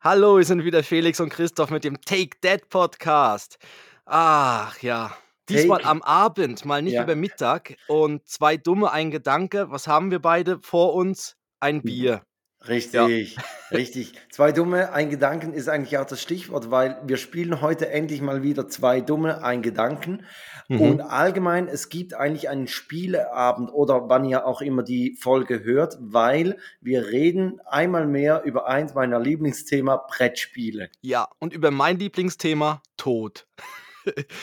Hallo, wir sind wieder Felix und Christoph mit dem Take That Podcast. Ach ja, diesmal Take am Abend, mal nicht ja. über Mittag. Und zwei dumme, ein Gedanke. Was haben wir beide vor uns? Ein Mhm. Bier. Ja. Richtig, richtig. Zwei Dumme, ein Gedanken ist eigentlich auch das Stichwort, weil wir spielen heute endlich mal wieder zwei Dumme, ein Gedanken. Und Mhm. allgemein, es gibt eigentlich einen Spieleabend oder wann ihr auch immer die Folge hört, weil wir reden einmal mehr über eins meiner Lieblingsthema, Brettspiele. Ja, und über mein Lieblingsthema, Tod.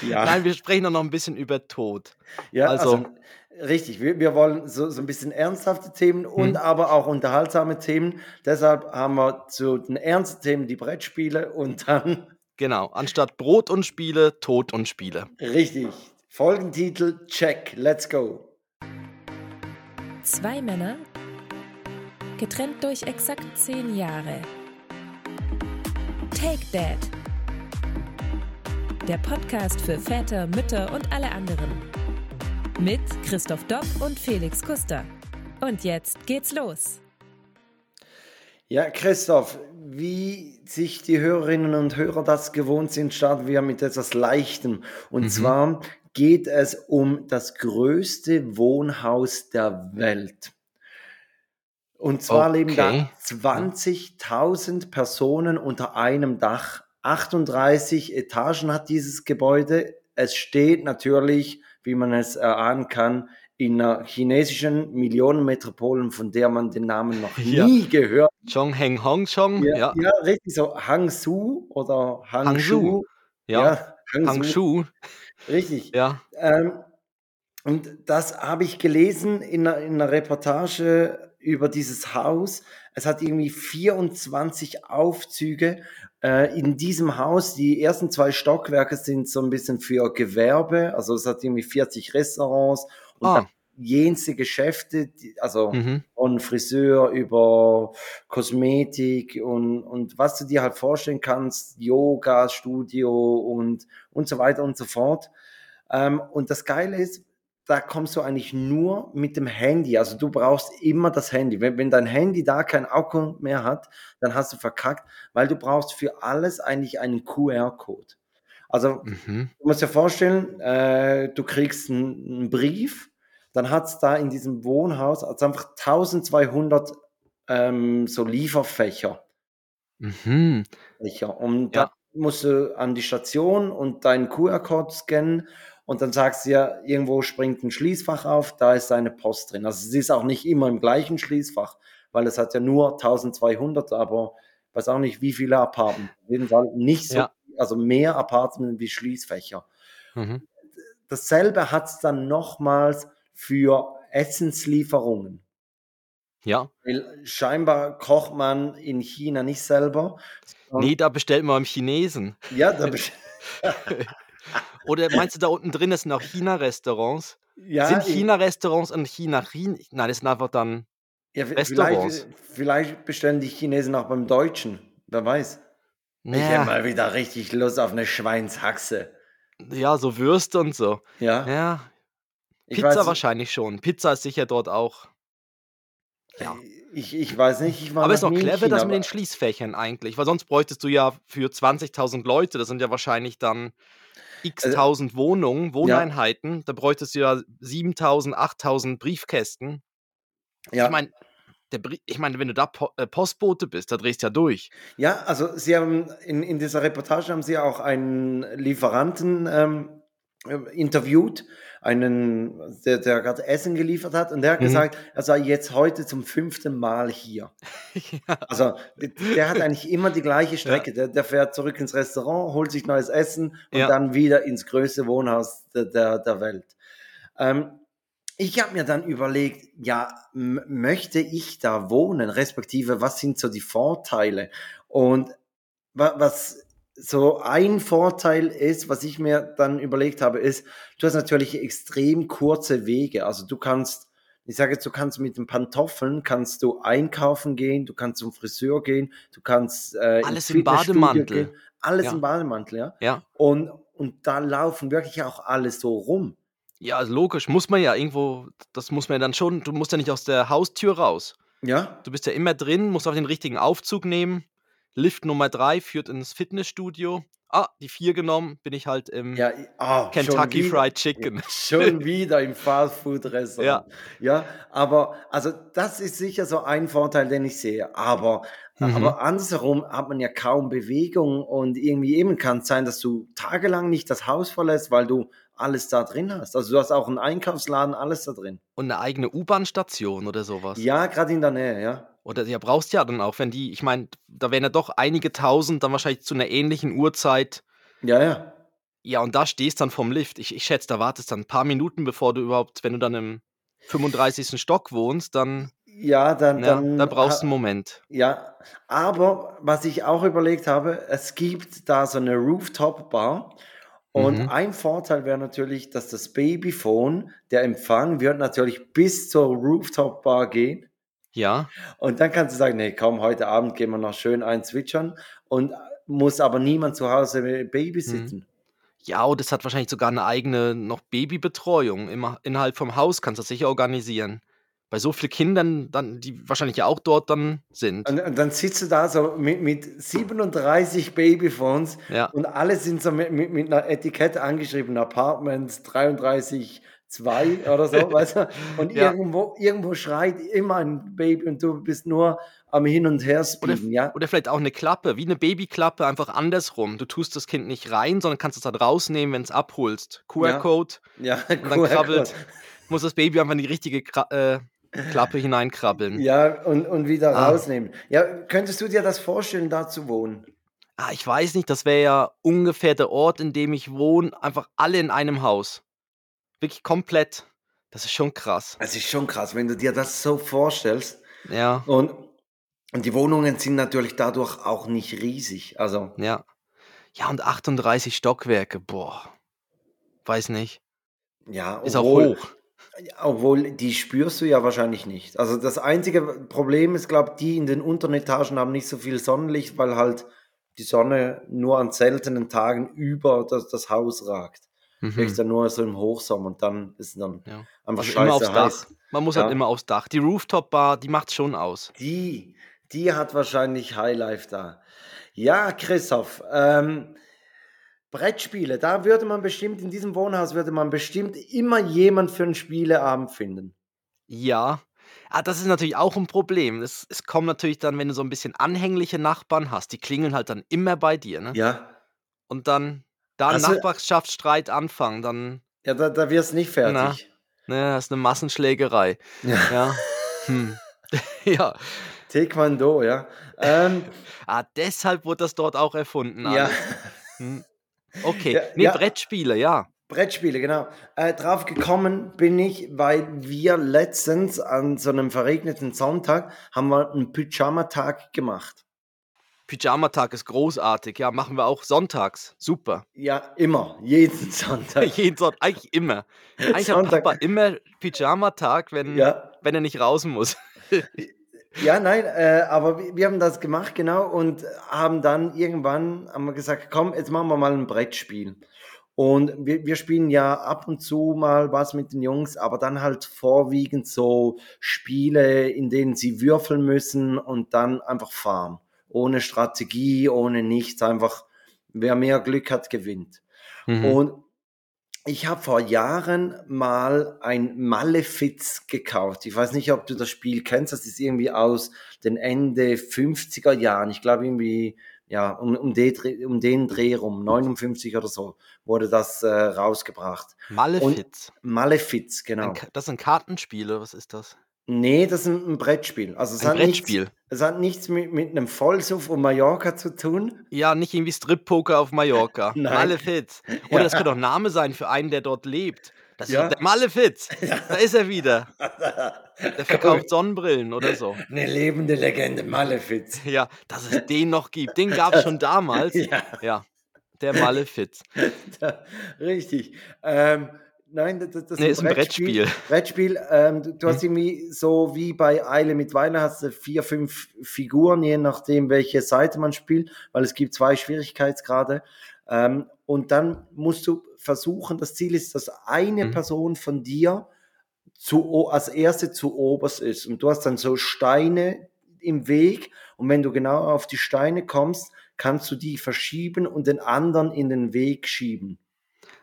Ja. Nein, wir sprechen noch ein bisschen über Tod. Ja, Also, also richtig, wir, wir wollen so, so ein bisschen ernsthafte Themen und hm, aber auch unterhaltsame Themen. Deshalb haben wir zu den ernsten Themen die Brettspiele und dann genau, anstatt Brot und Spiele, Tod und Spiele. richtig. Folgentitel, check, let's go. Zwei Männer, getrennt durch exakt zehn Jahre. Take Dad. Der Podcast für Väter, Mütter und alle anderen. Mit Christoph Dopp und Felix Kuster. Und jetzt geht's los. Ja, Christoph, wie sich die Hörerinnen und Hörer das gewohnt sind, starten wir mit etwas Leichtem. Und Mhm. zwar geht es um das größte Wohnhaus der Welt. Und zwar leben da Okay. Ja. 20.000 Personen unter einem Dach. 38 Etagen hat dieses Gebäude. Es steht natürlich, wie man es erahnen kann, in einer chinesischen Millionenmetropole, von der man den Namen noch Ja. nie gehört. Chong Heng Hong Chong, Ja, ja. ja, richtig so. Hangzhou oder Hangzhou, Hangzhou. ja. Ja, Hangzhou. Hangshu, Richtig. ja. Ähm, und das habe ich gelesen in einer, in einer Reportage über dieses Haus. Es hat irgendwie 24 Aufzüge äh, in diesem Haus. Die ersten zwei Stockwerke sind so ein bisschen für Gewerbe. Also es hat irgendwie 40 Restaurants und Ah, jenste Geschäfte, die, also mhm. von Friseur über Kosmetik und, und was du dir halt vorstellen kannst, Yoga, Studio und, und so weiter und so fort. Ähm, und das Geile ist, da kommst du eigentlich nur mit dem Handy. Also du brauchst immer das Handy. Wenn, wenn dein Handy da kein Akku mehr hat, dann hast du verkackt, weil du brauchst für alles eigentlich einen QR-Code. Also Mhm. Du musst dir vorstellen, äh, du kriegst einen, Brief, dann hat es da in diesem Wohnhaus also einfach 1200 ähm, so Lieferfächer. Mhm. Fächer. Und Ja. musst du an die Station und deinen QR-Code scannen und dann sagst du ja, irgendwo springt ein Schließfach auf, da ist deine Post drin. Also es ist auch nicht immer im gleichen Schließfach, weil es hat ja nur 1200, aber weiß auch nicht, wie viele Apartments. Auf jeden Fall nicht so, Ja. also mehr Apartments wie Schließfächer. Mhm. Dasselbe hat es dann nochmals für Essenslieferungen. Ja. Weil scheinbar kocht man in China nicht selber. Nee, da bestellt man beim Chinesen. Ja, da best- Oder meinst du, da unten drin sind auch China-Restaurants? ja, Sind China-Restaurants in China Chin? Nein, das sind einfach dann. ja, Restaurants? vielleicht, vielleicht bestellen die Chinesen auch beim Deutschen. Wer weiß. Ich hätte Ja, mal wieder richtig Lust auf eine Schweinshaxe. ja, so Würste und so. Ja, Ja, Pizza weiß, wahrscheinlich schon. Pizza ist sicher dort auch. Ja. ich, ich weiß nicht. Ich Aber ist noch auch clever, China, das mit den Schließfächern eigentlich. Weil sonst bräuchtest du ja für 20.000 Leute, das sind ja wahrscheinlich dann x Also- tausend Wohnungen, Wohneinheiten. Da bräuchtest du ja 7.000, 8.000 Briefkästen. ja. Ich meine, ich meine, wenn du da äh, Postbote bist, da drehst du ja durch. Ja, also Sie haben in, in dieser Reportage haben Sie auch einen Lieferanten ähm, äh, interviewt, einen, der, der gerade Essen geliefert hat, und der hat Mhm. gesagt, er sei jetzt heute zum fünften Mal hier. Also der, der hat eigentlich immer die gleiche Strecke. Der, der fährt zurück ins Restaurant, holt sich neues Essen und Ja. dann wieder ins größte Wohnhaus der, der, der Welt. Ähm, ich habe mir dann überlegt, ja, möchte ich da wohnen, respektive was sind so die Vorteile? Und wa- was so ein Vorteil ist, was ich mir dann überlegt habe, ist, du hast natürlich extrem kurze Wege. Also du kannst, ich sage jetzt, du kannst mit den Pantoffeln, kannst du einkaufen gehen, du kannst zum Friseur gehen, du kannst äh, Alles im Bademantel. Gehen, alles Ja. im Bademantel, ja. Ja. Und, und da laufen wirklich auch alles so rum. Ja, also logisch, muss man ja irgendwo, das muss man ja dann schon, du musst ja nicht aus der Haustür raus. Ja, Du bist ja immer drin, musst auch den richtigen Aufzug nehmen. Lift Nummer 3 führt ins Fitnessstudio. Ah, die 4 genommen, bin ich halt im Ja, ah, Kentucky wieder- Fried Chicken. Schon wieder im Fastfood-Restaurant. Ja. aber also das ist sicher so ein Vorteil, den ich sehe. Aber, Mhm. aber andersherum hat man ja kaum Bewegung und irgendwie eben kann es sein, dass du tagelang nicht das Haus verlässt, weil du alles da drin hast. Also du hast auch einen Einkaufsladen, alles da drin. Und eine eigene U-Bahn-Station oder sowas. Ja, gerade in der Nähe, ja. Oder ja, brauchst ja dann auch, wenn die, ich meine, da wären ja doch einige tausend, dann wahrscheinlich zu einer ähnlichen Uhrzeit. Ja, ja. Ja, und da stehst dann vom Lift. Ich, ich schätze, da wartest dann ein paar Minuten, bevor du überhaupt, wenn du dann im 35. Stock wohnst, dann, Ja, dann, ja, dann da brauchst du einen Moment. Ja, aber was ich auch überlegt habe, es gibt da so eine Rooftop-Bar und Mhm. ein Vorteil wäre natürlich, dass das Babyphone, der Empfang wird natürlich bis zur Rooftop-Bar gehen Ja, und dann kannst du sagen, nee, komm, heute Abend gehen wir noch schön einzwitschern und muss aber niemand zu Hause babysitten. ja, und es hat wahrscheinlich sogar eine eigene noch Babybetreuung. Immer innerhalb vom Haus kannst du das sicher organisieren. Bei so vielen Kindern, dann, die wahrscheinlich ja auch dort dann sind. Und, und dann sitzt du da so mit, mit 37 Babyphones Ja. und alle sind so mit, mit, mit einer Etikette angeschrieben, Apartment 33 2 oder so, weißt du? Und Ja. irgendwo, irgendwo schreit immer ein Baby und du bist nur am Hin und Her Oder, speeden, ja? oder vielleicht auch eine Klappe, wie eine Babyklappe, einfach andersrum. Du tust das Kind nicht rein, sondern kannst es dann rausnehmen, wenn es abholst. QR-Code Ja, und dann krabbelt, muss das Baby einfach in die richtige Kra äh, Klappe hineinkrabbeln. Ja, und, und wieder Ah. rausnehmen. Ja, könntest du dir das vorstellen, da zu wohnen? Ah, ich weiß nicht, das wäre ja ungefähr der Ort, in dem ich wohne, einfach alle in einem Haus. Wirklich komplett. Das ist schon krass. Es ist schon krass, wenn du dir das so vorstellst. Ja, Und, und die Wohnungen sind natürlich dadurch auch nicht riesig. Also, ja. Ja, und 38 Stockwerke, boah. Weiß nicht. ja, Ist auch hoch. Obwohl, die spürst du ja wahrscheinlich nicht. Also das einzige Problem ist, glaube die in den unteren Etagen haben nicht so viel Sonnenlicht, weil halt die Sonne nur an seltenen Tagen über das, das Haus ragt. Vielleicht Mhm. dann nur so im Hochsommer und dann ist dann Ja. einfach Also immer aufs scheiße heiß. Dach. Man muss Ja. halt immer aufs Dach. Die Rooftop-Bar, die macht schon aus. Die, die hat wahrscheinlich Highlife da. Ja, Christoph, ähm, Brettspiele, da würde man bestimmt, in diesem Wohnhaus würde man bestimmt immer jemand für einen Spieleabend finden. Ja. Ah, das ist natürlich auch ein Problem. Es, es kommt natürlich dann, wenn du so ein bisschen anhängliche Nachbarn hast, die klingeln halt dann immer bei dir, ne? Ja, Und dann da ein Hast du- Nachbarschaftsstreit anfangen, dann, ja da, da wirst du nicht fertig. ne, das ist eine Massenschlägerei. Ja. Ja. Hm. ja. Taekwondo, ja. Ähm, Ah, deshalb wurde das dort auch erfunden. ja. Hm. Okay. Ja, nee, ja. Brettspiele, ja. Brettspiele, genau. Äh, drauf gekommen bin ich, weil wir letztens an so einem verregneten Sonntag haben wir einen Pyjama-Tag gemacht. Pyjamatag ist großartig. Ja, machen wir auch sonntags. Super. Ja, immer, jeden Sonntag. Jeden Sonntag, eigentlich immer. Eigentlich hat Sonntag. Papa immer Pyjamatag, wenn, Ja, wenn er nicht raus muss. Ja, nein, äh, aber wir, wir haben das gemacht, genau, und haben dann irgendwann haben wir gesagt, komm, jetzt machen wir mal ein Brettspiel. Und wir, wir spielen ja ab und zu mal was mit den Jungs, aber dann halt vorwiegend so Spiele, in denen sie würfeln müssen und dann einfach fahren. Ohne Strategie, ohne nichts, einfach wer mehr Glück hat, gewinnt. Mhm. Und ich habe vor Jahren mal ein Malefiz gekauft. Ich weiß nicht, ob du das Spiel kennst. Das ist irgendwie aus den Ende 50er Jahren. Ich glaube irgendwie, ja, um, um, den, Dreh- um den Dreh rum, 59 oder so, wurde das äh, rausgebracht. Malefiz. Malefiz, genau. Ein Das sind Kartenspiele, was ist das? Nee, das ist ein, Brettspiel. Also es Ein hat Brettspiel. Nichts, es hat nichts mit, mit einem Vollsuff um Mallorca zu tun. Ja, nicht irgendwie Strip-Poker auf Mallorca. Malefiz. Oder Ja. das könnte auch ein Name sein für einen, der dort lebt. Das ist Ja. der Malefiz. Da ist er wieder. Der verkauft Sonnenbrillen oder so. Eine lebende Legende, Malefiz. Ja, dass es den noch gibt. Den gab es schon damals. Ja. Ja, der Malefiz. Richtig. Ähm, nein, das, das Nee, ist ein Brettspiel. Brettspiel, ähm, du, hast irgendwie so wie bei Eile mit Weile hast du vier, fünf Figuren, je nachdem, welche Seite man spielt, weil es gibt zwei Schwierigkeitsgrade. Ähm, und dann musst du versuchen, das Ziel ist, dass eine Mhm. Person von dir zu, als erste zu oberst ist. Und du hast dann so Steine im Weg und wenn du genau auf die Steine kommst, kannst du die verschieben und den anderen in den Weg schieben.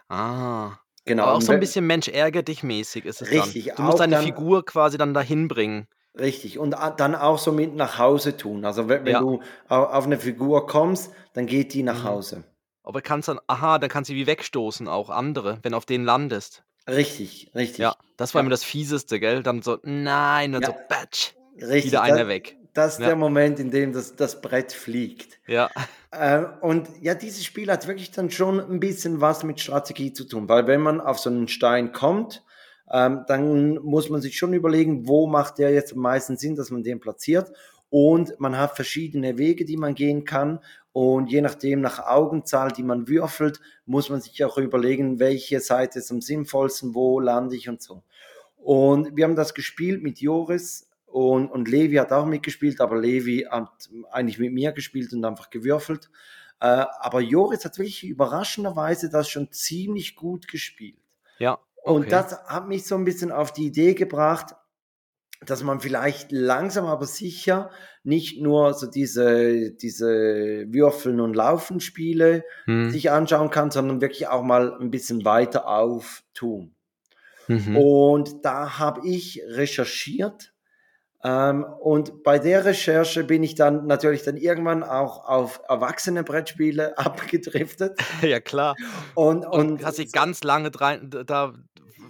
Ah. Genau. Aber auch so ein bisschen Mensch ärger dich mäßig ist es Richtig, dann. Du musst deine dann- Figur quasi dann dahin bringen. Richtig, und dann auch so mit nach Hause tun. Also wenn, wenn Ja. du au- auf eine Figur kommst, dann geht die nach Mhm. Hause. Aber kannst dann, aha, dann kannst du wie wegstoßen, auch andere, wenn du auf denen landest. Richtig, richtig. Ja, das war Ja. immer das Fieseste, gell? Dann so, nein, und Ja. so, batsch, richtig. wieder einer weg. Das ist Ja. der Moment, in dem das, das Brett fliegt. Ja, Ähm, und ja, dieses Spiel hat wirklich dann schon ein bisschen was mit Strategie zu tun, weil wenn man auf so einen Stein kommt, ähm, dann muss man sich schon überlegen, wo macht der jetzt am meisten Sinn, dass man den platziert. Und man hat verschiedene Wege, die man gehen kann. Und je nachdem, nach Augenzahl, die man würfelt, muss man sich auch überlegen, welche Seite ist am sinnvollsten, wo lande ich und so. Und wir haben das gespielt mit Joris und, und Levi hat auch mitgespielt, aber Levi hat eigentlich mit mir gespielt und einfach gewürfelt. Äh, aber Joris hat wirklich überraschenderweise das schon ziemlich gut gespielt. ja. Und okay. das hat mich so ein bisschen auf die Idee gebracht, dass man vielleicht langsam aber sicher nicht nur so diese, diese Würfeln und Laufen Spiele Hm. sich anschauen kann, sondern wirklich auch mal ein bisschen weiter auftun. Mhm. Und da habe ich recherchiert. Ähm, und bei der Recherche bin ich dann natürlich dann irgendwann auch auf erwachsene Brettspiele abgedriftet. Ja, klar. Und, Und, und hast dich ganz lange drein, da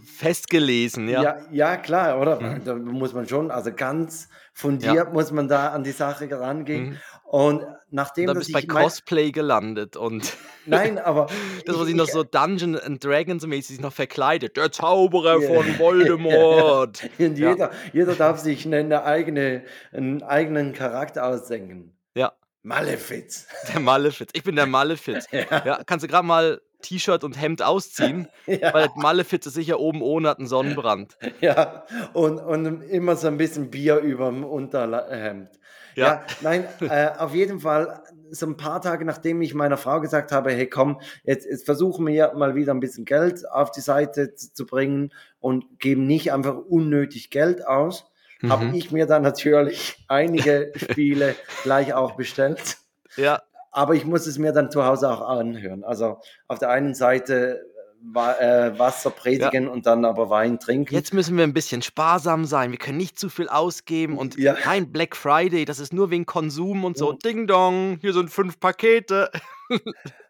festgelesen, ja. ja. ja, klar, oder? Mhm. Da muss man schon, also ganz fundiert muss man da an die Sache rangehen. Mhm. Und Und nachdem, dann dass bist bei Cosplay gelandet und Nein, aber das, ich- sich noch so Dungeon and Dragons mäßig noch verkleidet. Der Zauberer Ja. von Voldemort. Und Ja. jeder, jeder darf sich eine, eigene, einen eigenen Charakter ausdenken. Ja. Malefiz. Der Malefiz. Ich bin der Malefiz. Ja, kannst du gerade mal T-Shirt und Hemd ausziehen, Ja. weil der Malefiz ist sicher oben ohne, hat einen Sonnenbrand. Ja, und, und immer so ein bisschen Bier über dem Unterhemd. Ja, Ja. nein, äh, auf jeden Fall, so ein paar Tage nachdem ich meiner Frau gesagt habe, hey komm, jetzt, jetzt versuchen wir mal wieder ein bisschen Geld auf die Seite zu, zu bringen und geben nicht einfach unnötig Geld aus, habe Mhm. ich mir dann natürlich einige Spiele gleich auch bestellt. Ja, Aber ich muss es mir dann zu Hause auch anhören. Also auf der einen Seite Wasser predigen und dann aber Wein trinken. jetzt müssen wir ein bisschen sparsam sein. Wir können nicht zu viel ausgeben und Ja. kein Black Friday, das ist nur wegen Konsum und so. Mhm. Ding dong, hier sind fünf Pakete.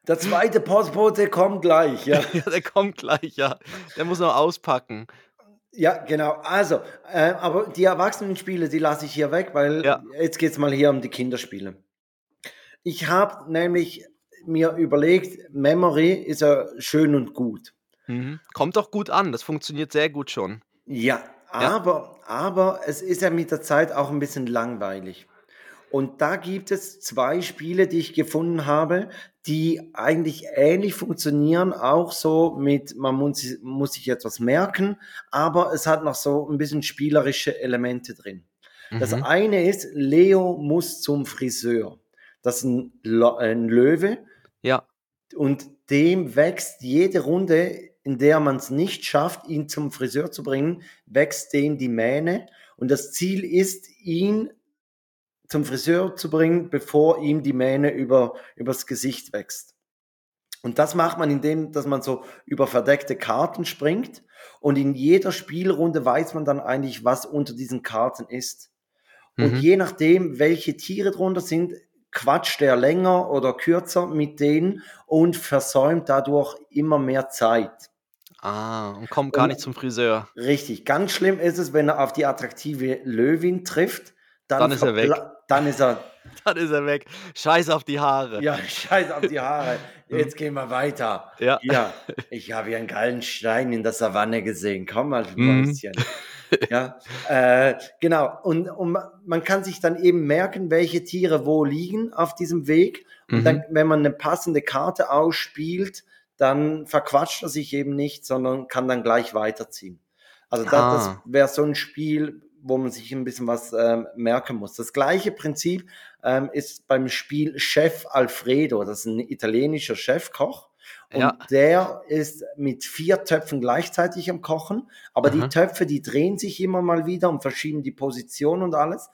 Der zweite Postbote kommt gleich, ja. Ja, der kommt gleich, ja. Der muss noch auspacken. Ja, genau. Also, äh, aber die Erwachsenenspiele, die lasse ich hier weg, weil Ja. jetzt geht es mal hier um die Kinderspiele. Ich habe nämlich mir überlegt, Memory ist ja schön und gut. Mhm. Kommt doch gut an, das funktioniert sehr gut schon. Ja, Ja. aber, aber es ist ja mit der Zeit auch ein bisschen langweilig. Und da gibt es zwei Spiele, die ich gefunden habe, die eigentlich ähnlich funktionieren, auch so mit, man muss, muss sich etwas merken, aber es hat noch so ein bisschen spielerische Elemente drin. Das Mhm. eine ist, Leo muss zum Friseur. Das ist ein, ein Löwe Ja, und dem wächst jede Runde, in der man es nicht schafft, ihn zum Friseur zu bringen, wächst dem die Mähne. Und das Ziel ist, ihn zum Friseur zu bringen, bevor ihm die Mähne über, übers Gesicht wächst. Und das macht man, indem dass man so über verdeckte Karten springt. Und in jeder Spielrunde weiß man dann eigentlich, was unter diesen Karten ist. Und Mhm. je nachdem, welche Tiere drunter sind, quatscht er länger oder kürzer mit denen und versäumt dadurch immer mehr Zeit. Ah, und kommt gar Und- nicht zum Friseur. Richtig, ganz schlimm ist es, wenn er auf die attraktive Löwin trifft. Dann, Dann ist er weg. Dann ist er, Dann ist er weg. Scheiß auf die Haare. ja, scheiß auf die Haare. Jetzt gehen wir weiter. Ja. Ja, ich habe hier einen geilen Stein in der Savanne gesehen. Komm mal, Mhm. Ja, äh, genau. Und, und man kann sich dann eben merken, welche Tiere wo liegen auf diesem Weg. Und Mhm. dann, wenn man eine passende Karte ausspielt, dann verquatscht er sich eben nicht, sondern kann dann gleich weiterziehen. Also das, das Ah. wäre so ein Spiel, wo man sich ein bisschen was ähm, merken muss. Das gleiche Prinzip ähm, ist beim Spiel Chef Alfredo. Das ist ein italienischer Chefkoch. Und Ja. der ist mit vier Töpfen gleichzeitig am Kochen. Aber die Aha. Töpfe, die drehen sich immer mal wieder und verschieben die Position und alles.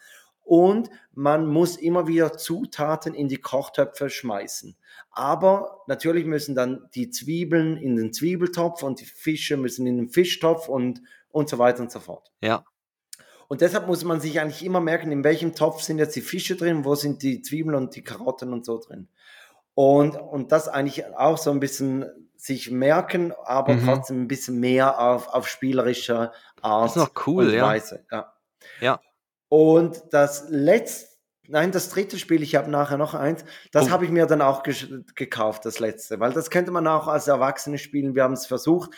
und man muss immer wieder Zutaten in die Kochtöpfe schmeißen. Aber natürlich müssen dann die Zwiebeln in den Zwiebeltopf und die Fische müssen in den Fischtopf und, und so weiter und so fort. Ja. Und deshalb muss man sich eigentlich immer merken, in welchem Topf sind jetzt die Fische drin, wo sind die Zwiebeln und die Karotten und so drin. Und, und das eigentlich auch so ein bisschen sich merken, aber Mhm. trotzdem ein bisschen mehr auf, auf spielerischer Art Das ist noch cool, und ja. Weise. Ja. Ja. Und das letzte, nein, das dritte Spiel, ich habe nachher noch eins, das Oh. habe ich mir dann auch gekauft, das letzte, weil das könnte man auch als Erwachsene spielen. Wir haben es versucht.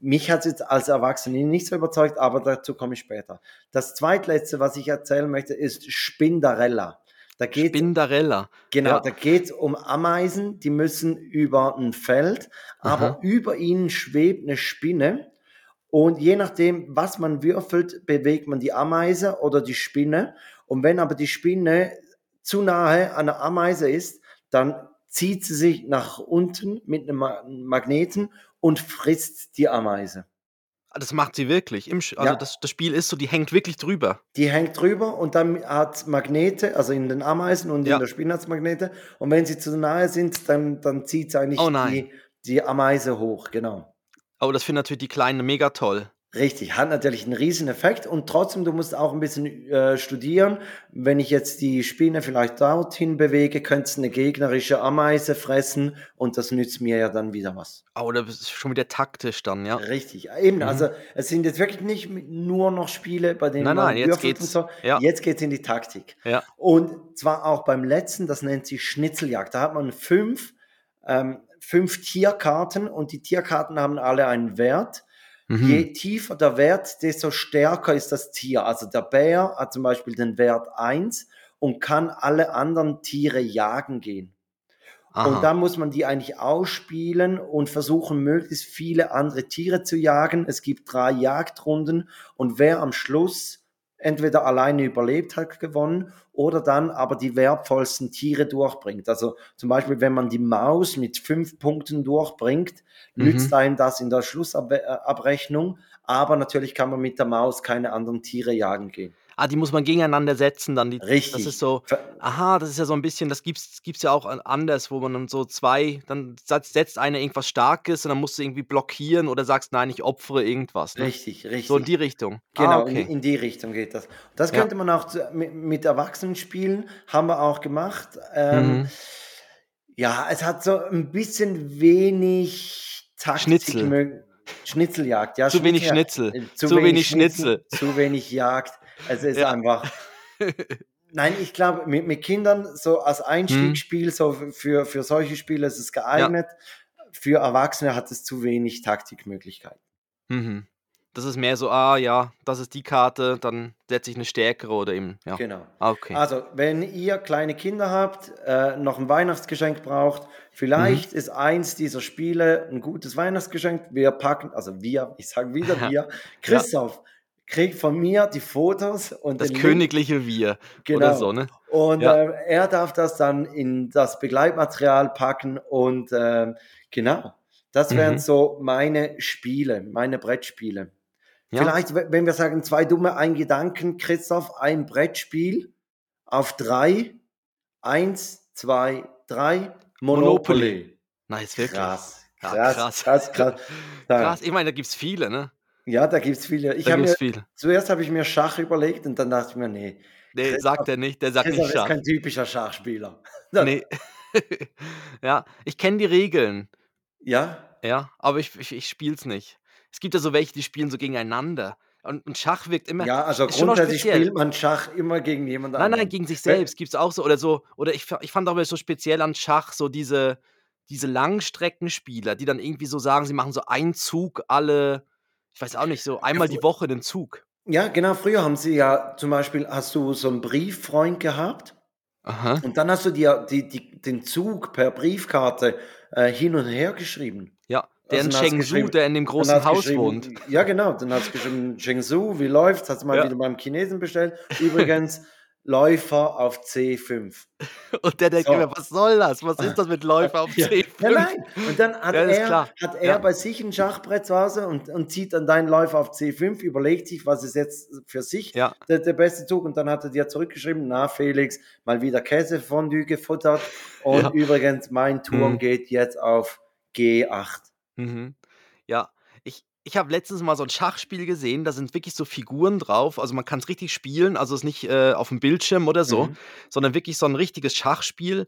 Mich hat es jetzt als Erwachsene nicht so überzeugt, aber dazu komme ich später. Das zweitletzte, was ich erzählen möchte, ist Spindarella. Da geht Spindarella. Genau, Ja. da geht es um Ameisen, die müssen über ein Feld, aber Aha. über ihnen schwebt eine Spinne. Und je nachdem, was man würfelt, bewegt man die Ameise oder die Spinne. Und wenn aber die Spinne zu nahe an der Ameise ist, dann zieht sie sich nach unten mit einem Ma- Magneten und frisst die Ameise. Das macht sie wirklich. Also Ja. das, das Spiel ist so, die hängt wirklich drüber. Die hängt drüber und dann hat Magnete, also in den Ameisen und Ja. in der Spinne hat's Magnete. Und wenn sie zu nahe sind, dann, dann zieht sie eigentlich Oh die, die Ameise hoch, genau. Aber das finden natürlich die Kleinen mega toll. Richtig, hat natürlich einen riesen Effekt und trotzdem, du musst auch ein bisschen äh, studieren. Wenn ich jetzt die Spinne vielleicht dorthin bewege, könnte es eine gegnerische Ameise fressen und das nützt mir ja dann wieder was. Aber das ist schon wieder taktisch dann, ja. Richtig, eben, Mhm. also es sind jetzt wirklich nicht nur noch Spiele, bei denen Nein, man nein, jetzt würfelt und geht's. so. Ja. Jetzt geht's in die Taktik. Ja. Und zwar auch beim letzten, das nennt sich Schnitzeljagd. Da hat man fünf, ähm, fünf Tierkarten und die Tierkarten haben alle einen Wert. Mhm. Je tiefer der Wert, desto stärker ist das Tier. Also der Bär hat zum Beispiel den Wert 1 und kann alle anderen Tiere jagen gehen. Aha. Und dann muss man die eigentlich ausspielen und versuchen, möglichst viele andere Tiere zu jagen. Es gibt drei Jagdrunden und wer am Schluss entweder alleine überlebt hat, gewonnen oder dann aber die wertvollsten Tiere durchbringt. Also zum Beispiel, wenn man die Maus mit fünf Punkten durchbringt, Mhm. nützt einem das in der Schlussabrechnung. Aber natürlich kann man mit der Maus keine anderen Tiere jagen gehen. Ah, die muss man gegeneinander setzen dann. Die, Richtig. Das ist so, aha, das ist ja so ein bisschen, das gibt's, gibt's ja auch an- anders, wo man dann so zwei, dann setzt, einer irgendwas Starkes und dann musst du irgendwie blockieren oder sagst, nein, ich opfere irgendwas. Ne? Richtig, richtig. So in die Richtung. Genau, ah, in, okay. in die Richtung geht das. Das Ja. könnte man auch zu, mit, mit Erwachsenen spielen, haben wir auch gemacht. Ähm, Mhm. Ja, es hat so ein bisschen wenig Taktik. Schnitzel. Schnitzeljagd, ja. Zu wenig Schnitzeljagd. Schnitzel. Äh, Zu wenig Schnitzel. Zu wenig Jagd. Es ist Ja. einfach. Nein, ich glaube, mit, mit Kindern so als. Einstiegsspiel, so für, für solche Spiele ist es geeignet. Für Erwachsene hat es zu wenig Taktikmöglichkeiten. Mhm. Das ist mehr so, ah ja, das ist die Karte, dann setze ich eine stärkere oder eben, ja. Genau. Ah, okay. Also, wenn ihr kleine Kinder habt, äh, noch ein Weihnachtsgeschenk braucht, vielleicht Mhm. ist eins dieser Spiele ein gutes Weihnachtsgeschenk. Wir packen, also wir, ich sage wieder wir, Christoph kriegt von mir die Fotos und das den Link. königliche Wir Genau. oder so, ne? Und Ja. äh, er darf das dann in das Begleitmaterial packen und ähm, genau, das wären Mhm. so meine Spiele, meine Brettspiele. Ja. Vielleicht, wenn wir sagen, zwei dumme, ein Gedanken, Christoph, ein Brettspiel auf drei. Eins, zwei, drei. Monopoly. Monopoly. Nice, wirklich. Krass. Ja, Krass, krass. krass, Krass, ich meine, da gibt es viele, ne? Ja, da gibt's viele. Ich Da habe gibt mir, es viele. zuerst habe ich mir Schach überlegt und dann dachte ich mir, nee, Nee, Christoph- sagt er nicht, der sagt Christoph nicht ist Schach. kein typischer Schachspieler. Nee. ja, ich kenne die Regeln, Ja, ja, aber ich, ich, ich spiele es nicht. Es gibt ja so welche, die spielen so gegeneinander. Und, und Schach wirkt immer. ja, also ist auch grundsätzlich spielt man Schach immer gegen jemanden Nein, nein, anderen. gegen sich selbst gibt es auch so. Oder so, oder ich, ich fand aber so speziell an Schach so diese, diese Langstreckenspieler, die dann irgendwie so sagen, sie machen so einen Zug alle, ich weiß auch nicht, so einmal die Woche den Zug. Ja, genau. Früher haben sie ja zum Beispiel, hast du so einen Brieffreund gehabt Aha. und dann hast du dir die, die, den Zug per Briefkarte äh, hin und her geschrieben. Ja, der Also in Chengdu, der in dem großen Haus wohnt. Ja, genau. Dann hast du geschrieben, Chengsu, wie läuft's? Hast du mal Ja. wieder beim Chinesen bestellt. Übrigens, Läufer auf C5. Und der denkt So. immer, was soll das? Was ist das mit Läufer auf Ja. C5? Nein, nein. Und dann hat Ja, er, hat er Ja. bei sich ein Schachbrett zu Hause und, und zieht dann deinen Läufer auf C5, überlegt sich, was ist jetzt für sich Ja. der, der beste Zug und dann hat er dir zurückgeschrieben, na Felix, mal wieder Käsefondue gefuttert und Ja. übrigens, mein Turm Mhm. geht jetzt auf G8. Mhm. Ja, ich, habe letztens mal so ein Schachspiel gesehen, da sind wirklich so Figuren drauf. Also man kann es richtig spielen, also es ist nicht äh, auf dem Bildschirm oder so, Mhm. sondern wirklich so ein richtiges Schachspiel.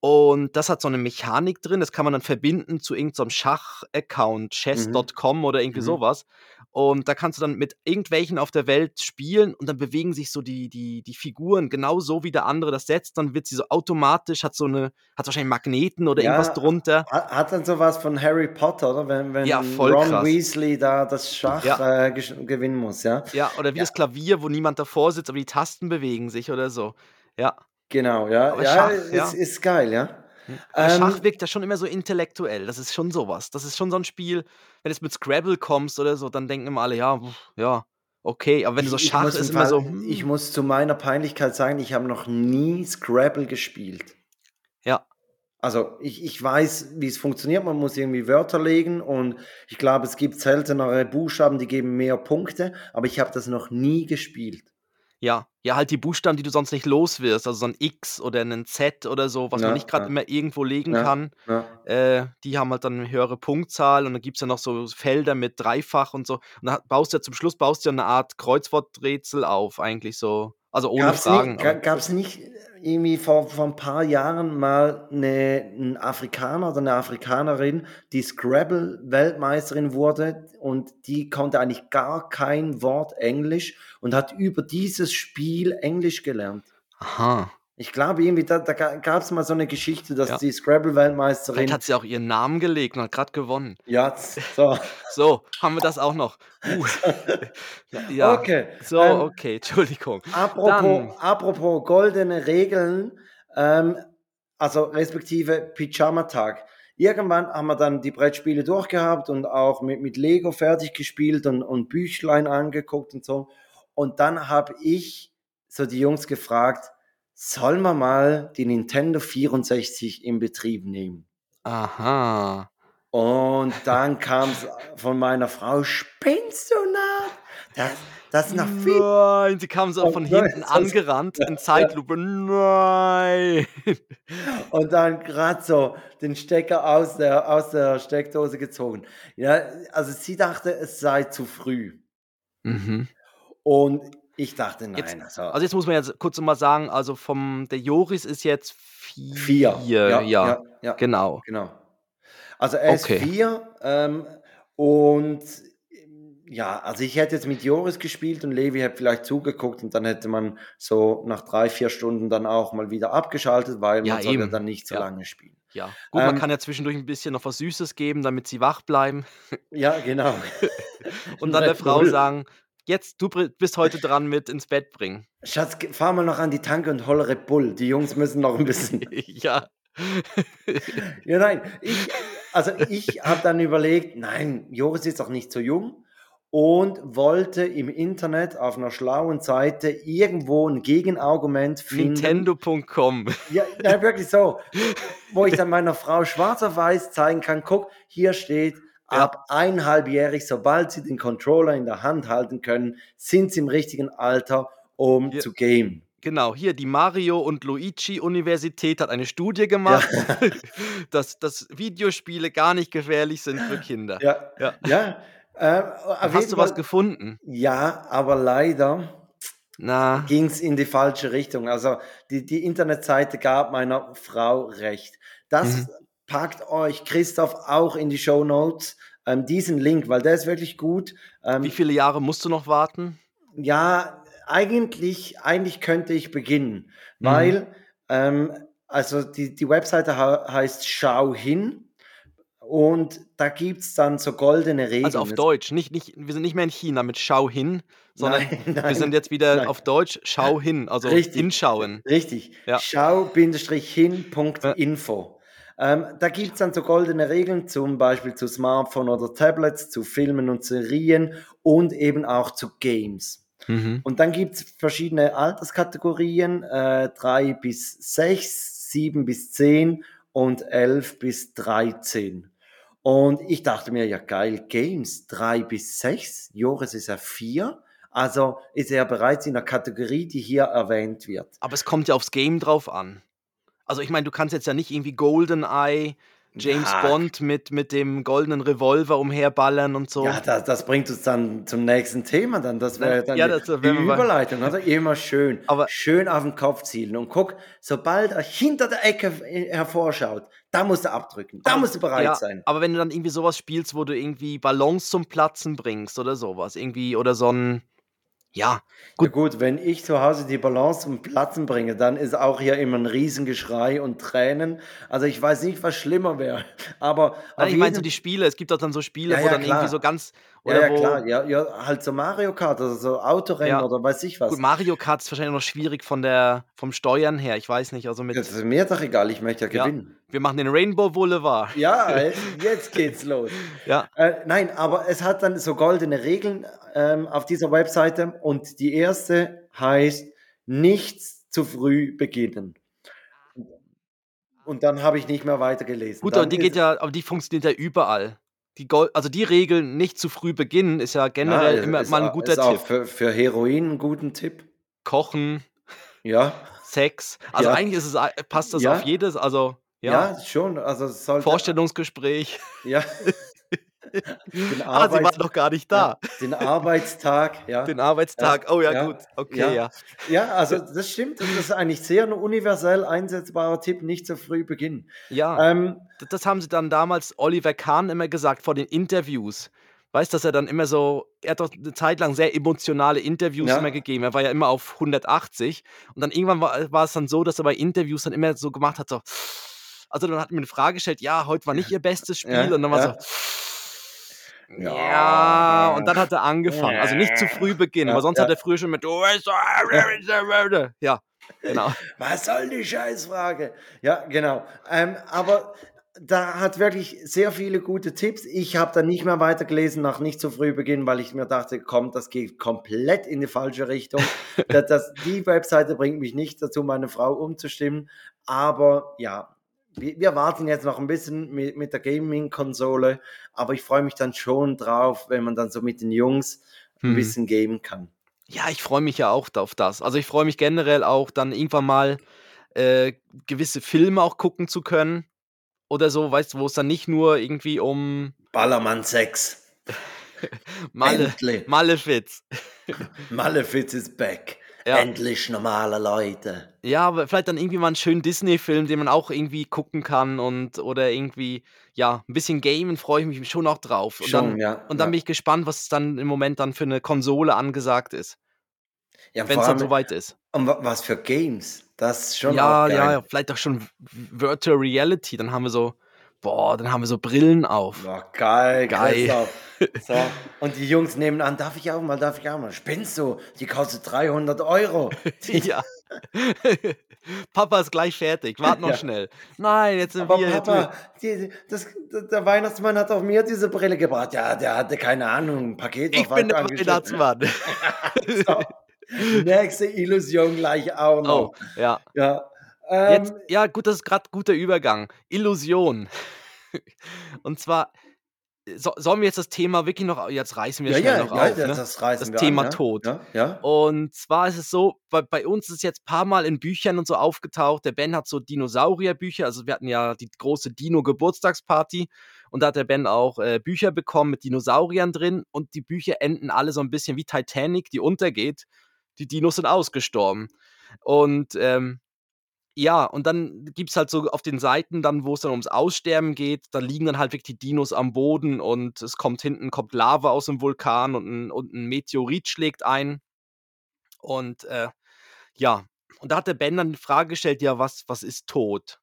Und das hat so eine Mechanik drin, das kann man dann verbinden zu irgendeinem Schach-Account, chess.com oder irgendwie Mhm. sowas. Und da kannst du dann mit irgendwelchen auf der Welt spielen und dann bewegen sich so die, die, die Figuren genau so, wie der andere das setzt. Dann wird sie so automatisch, hat so eine, hat wahrscheinlich Magneten oder Ja, irgendwas drunter. Hat, hat dann sowas von Harry Potter, oder? Wenn, wenn Ja, voll Ron krass. Weasley da das Schach Ja. äh, gewinnen muss, ja? Ja, oder wie Ja. das Klavier, wo niemand davor sitzt, aber die Tasten bewegen sich oder so. Ja. Genau, ja. Aber ja, Schach, ist, ist geil, ja. Aber Ähm, Schach wirkt ja schon immer so intellektuell. Das ist schon sowas. Das ist schon so ein Spiel, wenn du jetzt mit Scrabble kommst oder so, dann denken immer alle, ja, ja, okay. Aber wenn du so Schach ist im immer so, hm, ich muss zu meiner Peinlichkeit sagen, ich habe noch nie Scrabble gespielt. ja, Also ich, ich weiß, wie es funktioniert. Man muss irgendwie Wörter legen und ich glaube, es gibt seltenere Buchstaben, die geben mehr Punkte, aber ich habe das noch nie gespielt. ja, ja, halt die Buchstaben, die du sonst nicht los wirst, also so ein X oder ein Z oder so, was Ja, man nicht gerade ja. immer irgendwo legen Ja. kann. Äh, die haben halt dann eine höhere Punktzahl und dann gibt es ja noch so Felder mit Dreifach und so. Und dann baust du ja zum Schluss baust du ja eine Art Kreuzworträtsel auf, eigentlich so. Also ohne Gab's Fragen. gab es nicht irgendwie vor, vor ein paar Jahren mal eine, einen Afrikaner oder eine Afrikanerin, die Scrabble-Weltmeisterin wurde und die konnte eigentlich gar kein Wort Englisch und hat über dieses Spiel Englisch gelernt. Aha. Ich glaube, irgendwie, da, da gab es mal so eine Geschichte, dass Ja. die Scrabble-Weltmeisterin. Vielleicht hat sie auch ihren Namen gelegt und hat gerade gewonnen. Ja, so. So, haben wir das auch noch. Uh. ja. Okay. So, ähm, okay, Entschuldigung. Apropos, Dann- apropos goldene Regeln, ähm, also respektive Pyjama-Tag. Irgendwann haben wir dann die Brettspiele durchgehabt und auch mit, mit Lego fertig gespielt und, und Büchlein angeguckt und so. Und dann habe ich so die Jungs gefragt, sollen wir mal die Nintendo 64 in Betrieb nehmen? Aha. Und dann kam es von meiner Frau, spinnst du nach? Das, das ist nach viel Nein, sie kam so von hinten angerannt in Zeitlupe. Nein. und dann gerade so den Stecker aus der, aus der Steckdose gezogen. Ja, also sie dachte, es sei zu früh. Mhm. Und ich dachte, nein. Jetzt- also, Also jetzt muss man jetzt kurz mal sagen, also vom der Joris ist jetzt vier. vier. Ja, ja, ja, genau. genau. Also er ist Okay. vier ähm, und ja, also ich hätte jetzt mit Joris gespielt und Levi hätte vielleicht zugeguckt und dann hätte man so nach drei, vier Stunden dann auch mal wieder abgeschaltet, weil Ja, man soll ja eben. dann nicht so Ja. lange spielen. Ja. Gut, man Ähm, kann ja zwischendurch ein bisschen noch was Süßes geben, damit sie wach bleiben. Ja, genau. Und dann der Frau sagen, jetzt, du bist heute dran mit ins Bett bringen. Schatz, fahr mal noch an die Tanke und hol Red Bull. Die Jungs müssen noch ein bisschen. ja. ja, nein. Ich, also ich habe dann überlegt, nein, Joris ist doch nicht so jung und wollte im Internet auf einer schlauen Seite irgendwo ein Gegenargument finden. Nintendo.com. Ja, ja, wirklich so. Wo ich dann meiner Frau schwarz auf weiß zeigen kann, guck, hier steht, Ja. ab eineinhalbjährig, sobald sie den Controller in der Hand halten können, sind sie im richtigen Alter, um Ja. zu gamen. Genau, hier die Mario und Luigi Universität hat eine Studie gemacht, dass, dass Videospiele gar nicht gefährlich sind für Kinder. Ja, Ja. ja. Jeden Hast du was gefunden? Ja, aber leider ging es in die falsche Richtung. Also die, die Internetseite gab meiner Frau recht. Das Mhm. Packt euch, Christoph, auch in die Show Notes, ähm, diesen Link, weil der ist wirklich gut. Ähm, wie viele Jahre musst du noch warten? Ja, eigentlich, eigentlich könnte ich beginnen, Mhm. weil, ähm, also die, die Webseite he heißt Schau hin und da gibt es dann so goldene Regeln. Also auf Deutsch. Nicht, nicht, wir sind nicht mehr in China mit Schau hin, sondern Nein, wir nein, sind jetzt wieder nein. auf Deutsch Schau hin, also Richtig. hinschauen. Richtig. Ja. Schau-hin.info. Ähm, da gibt es dann so goldene Regeln, zum Beispiel zu Smartphone oder Tablets, zu Filmen und Serien und eben auch zu Games. Mhm. Und dann gibt es verschiedene Alterskategorien, äh, 3 bis 6, 7 bis 10 und 11 bis 13. Und ich dachte mir, ja geil, Games 3 bis 6, Joris ist ja 4, also ist er bereits in der Kategorie, die hier erwähnt wird. Aber es kommt ja aufs Game drauf an. Also ich meine, du kannst jetzt ja nicht irgendwie GoldenEye, James Ja. Bond mit, mit dem goldenen Revolver umherballern und so. Ja, das, das bringt uns dann zum nächsten Thema dann. Das wäre dann Ja, die, das die bei- Überleitung, oder? Immer schön. Aber- schön auf den Kopf zielen. Und guck, sobald er hinter der Ecke hervorschaut, da musst du abdrücken. Da Aber- musst du bereit ja, sein. Aber wenn du dann irgendwie sowas spielst, wo du irgendwie Ballons zum Platzen bringst oder sowas, irgendwie, oder so ein, ja, Gut. Ja, gut, wenn ich zu Hause die Balance zum Platzen bringe, dann ist auch hier immer ein Riesengeschrei und Tränen. Also ich weiß nicht, was schlimmer wäre. Aber Nein, ich meine so die Spiele, es gibt doch dann so Spiele, Ja, wo ja, dann klar. irgendwie so ganz, oder ja, wo, klar, ja, ja, halt so Mario Kart oder so Autorennen Ja. oder weiß ich was. gut, Mario Kart ist wahrscheinlich noch schwierig von der, vom Steuern her, ich weiß nicht, also mit, das ist mir doch egal, ich möchte ja Ja. gewinnen. wir machen den Rainbow Boulevard. Ja, jetzt geht's los. Ja, Äh, nein, aber es hat dann so goldene Regeln ähm, auf dieser Webseite und die erste heißt, nichts zu früh beginnen. Und dann habe ich nicht mehr weitergelesen. gut, aber die geht ja, aber die funktioniert ja überall. Die Gold, also die Regel, nicht zu früh beginnen, ist ja generell Ja, immer mal ein guter ist auch Tipp. Für, für Heroin ein guten Tipp. Kochen, Ja, Sex, also Ja. eigentlich ist es, passt das Ja. auf jedes, also ja, ja, schon. Also sollte, Vorstellungsgespräch. Ja. Den, Ah, sie Arbeits- war doch gar nicht da. ja, den Arbeitstag, ja. Den Arbeitstag. Oh ja, Ja. gut. Okay, Ja. ja. Ja, also das stimmt. Und das ist eigentlich sehr ein universell einsetzbarer Tipp, nicht zu früh beginnen. Ja, Ähm, das haben sie dann damals Oliver Kahn immer gesagt vor den Interviews. Weißt du, dass er dann immer so, er hat doch eine Zeit lang sehr emotionale Interviews Ja. immer gegeben. Er war ja immer auf 180 und dann irgendwann war, war es dann so, dass er bei Interviews dann immer so gemacht hat, so, also dann hat mir eine Frage gestellt, ja, heute war nicht ihr bestes Spiel Ja, und dann war ja. so, Ja. ja, und dann hat er angefangen. Also nicht zu früh beginnen, Ja, weil sonst ja. hat er früher schon mit, ja, genau. Was soll die Scheißfrage? Ja, genau. Ähm, aber da hat wirklich sehr viele gute Tipps. Ich habe da nicht mehr weitergelesen nach nicht zu früh beginnen, weil ich mir dachte, komm, das geht komplett in die falsche Richtung. das, das, die Webseite bringt mich nicht dazu, meine Frau umzustimmen. Aber ja, wir, wir warten jetzt noch ein bisschen mit, mit der Gaming-Konsole. Aber ich freue mich dann schon drauf, wenn man dann so mit den Jungs ein Hm. bisschen gamen kann. Ja, ich freue mich ja auch auf das. Also ich freue mich generell auch dann irgendwann mal äh, gewisse Filme auch gucken zu können. Oder so, weißt du, wo es dann nicht nur irgendwie um Ballermann 6. Malle, Endlich. Malefiz. Malefiz is back. Ja. Endlich normale Leute. Ja, aber vielleicht dann irgendwie mal einen schönen Disney-Film, den man auch irgendwie gucken kann und oder irgendwie, ja, ein bisschen gamen freue ich mich schon auch drauf. Und Schon, dann, ja. und dann ja. bin ich gespannt, was dann im Moment dann für eine Konsole angesagt ist, ja, wenn es dann soweit ist. und wa- was für Games. Das ist schon Ja, auch geil. ja, ja, vielleicht auch schon Virtual Reality. Dann haben wir so, boah, dann haben wir so Brillen auf. Boah, geil, Geil. So. Und die Jungs nehmen an, darf ich auch mal, darf ich auch mal. Spinnst du? Die kostet 300 Euro. Ja. Papa ist gleich fertig. Wart noch Ja. schnell. Nein, jetzt sind aber wir. Papa, die, das, der Weihnachtsmann hat auch mir diese Brille gebracht. Ja, der hatte keine Ahnung, ein Paket ich bin der. Weihnachtsmann. So. Nächste Illusion gleich auch noch. Oh, ja. Ja. Ähm, Jetzt, ja, gut, das ist gerade guter Übergang. Illusion. Und zwar, so, sollen wir jetzt das Thema wirklich noch, jetzt reißen wir ja, schnell ja, noch ja, auf. das, ne? das Das Thema an, ja. Tod. Ja, ja. Und zwar ist es so, bei, bei uns ist es jetzt ein paar Mal in Büchern und so aufgetaucht. Der Ben hat so Dinosaurierbücher, also wir hatten ja die große Dino-Geburtstagsparty und da hat der Ben auch äh, Bücher bekommen mit Dinosauriern drin und die Bücher enden alle so ein bisschen wie Titanic, die untergeht. Die Dinos sind ausgestorben. Und ähm, ja, und dann gibt es halt so auf den Seiten, dann, wo es dann ums Aussterben geht, da liegen dann halt wirklich die Dinos am Boden und es kommt hinten, kommt Lava aus dem Vulkan und ein, und ein Meteorit schlägt ein. Und äh, ja, und da hat der Ben dann die Frage gestellt, ja, was, was ist Tod?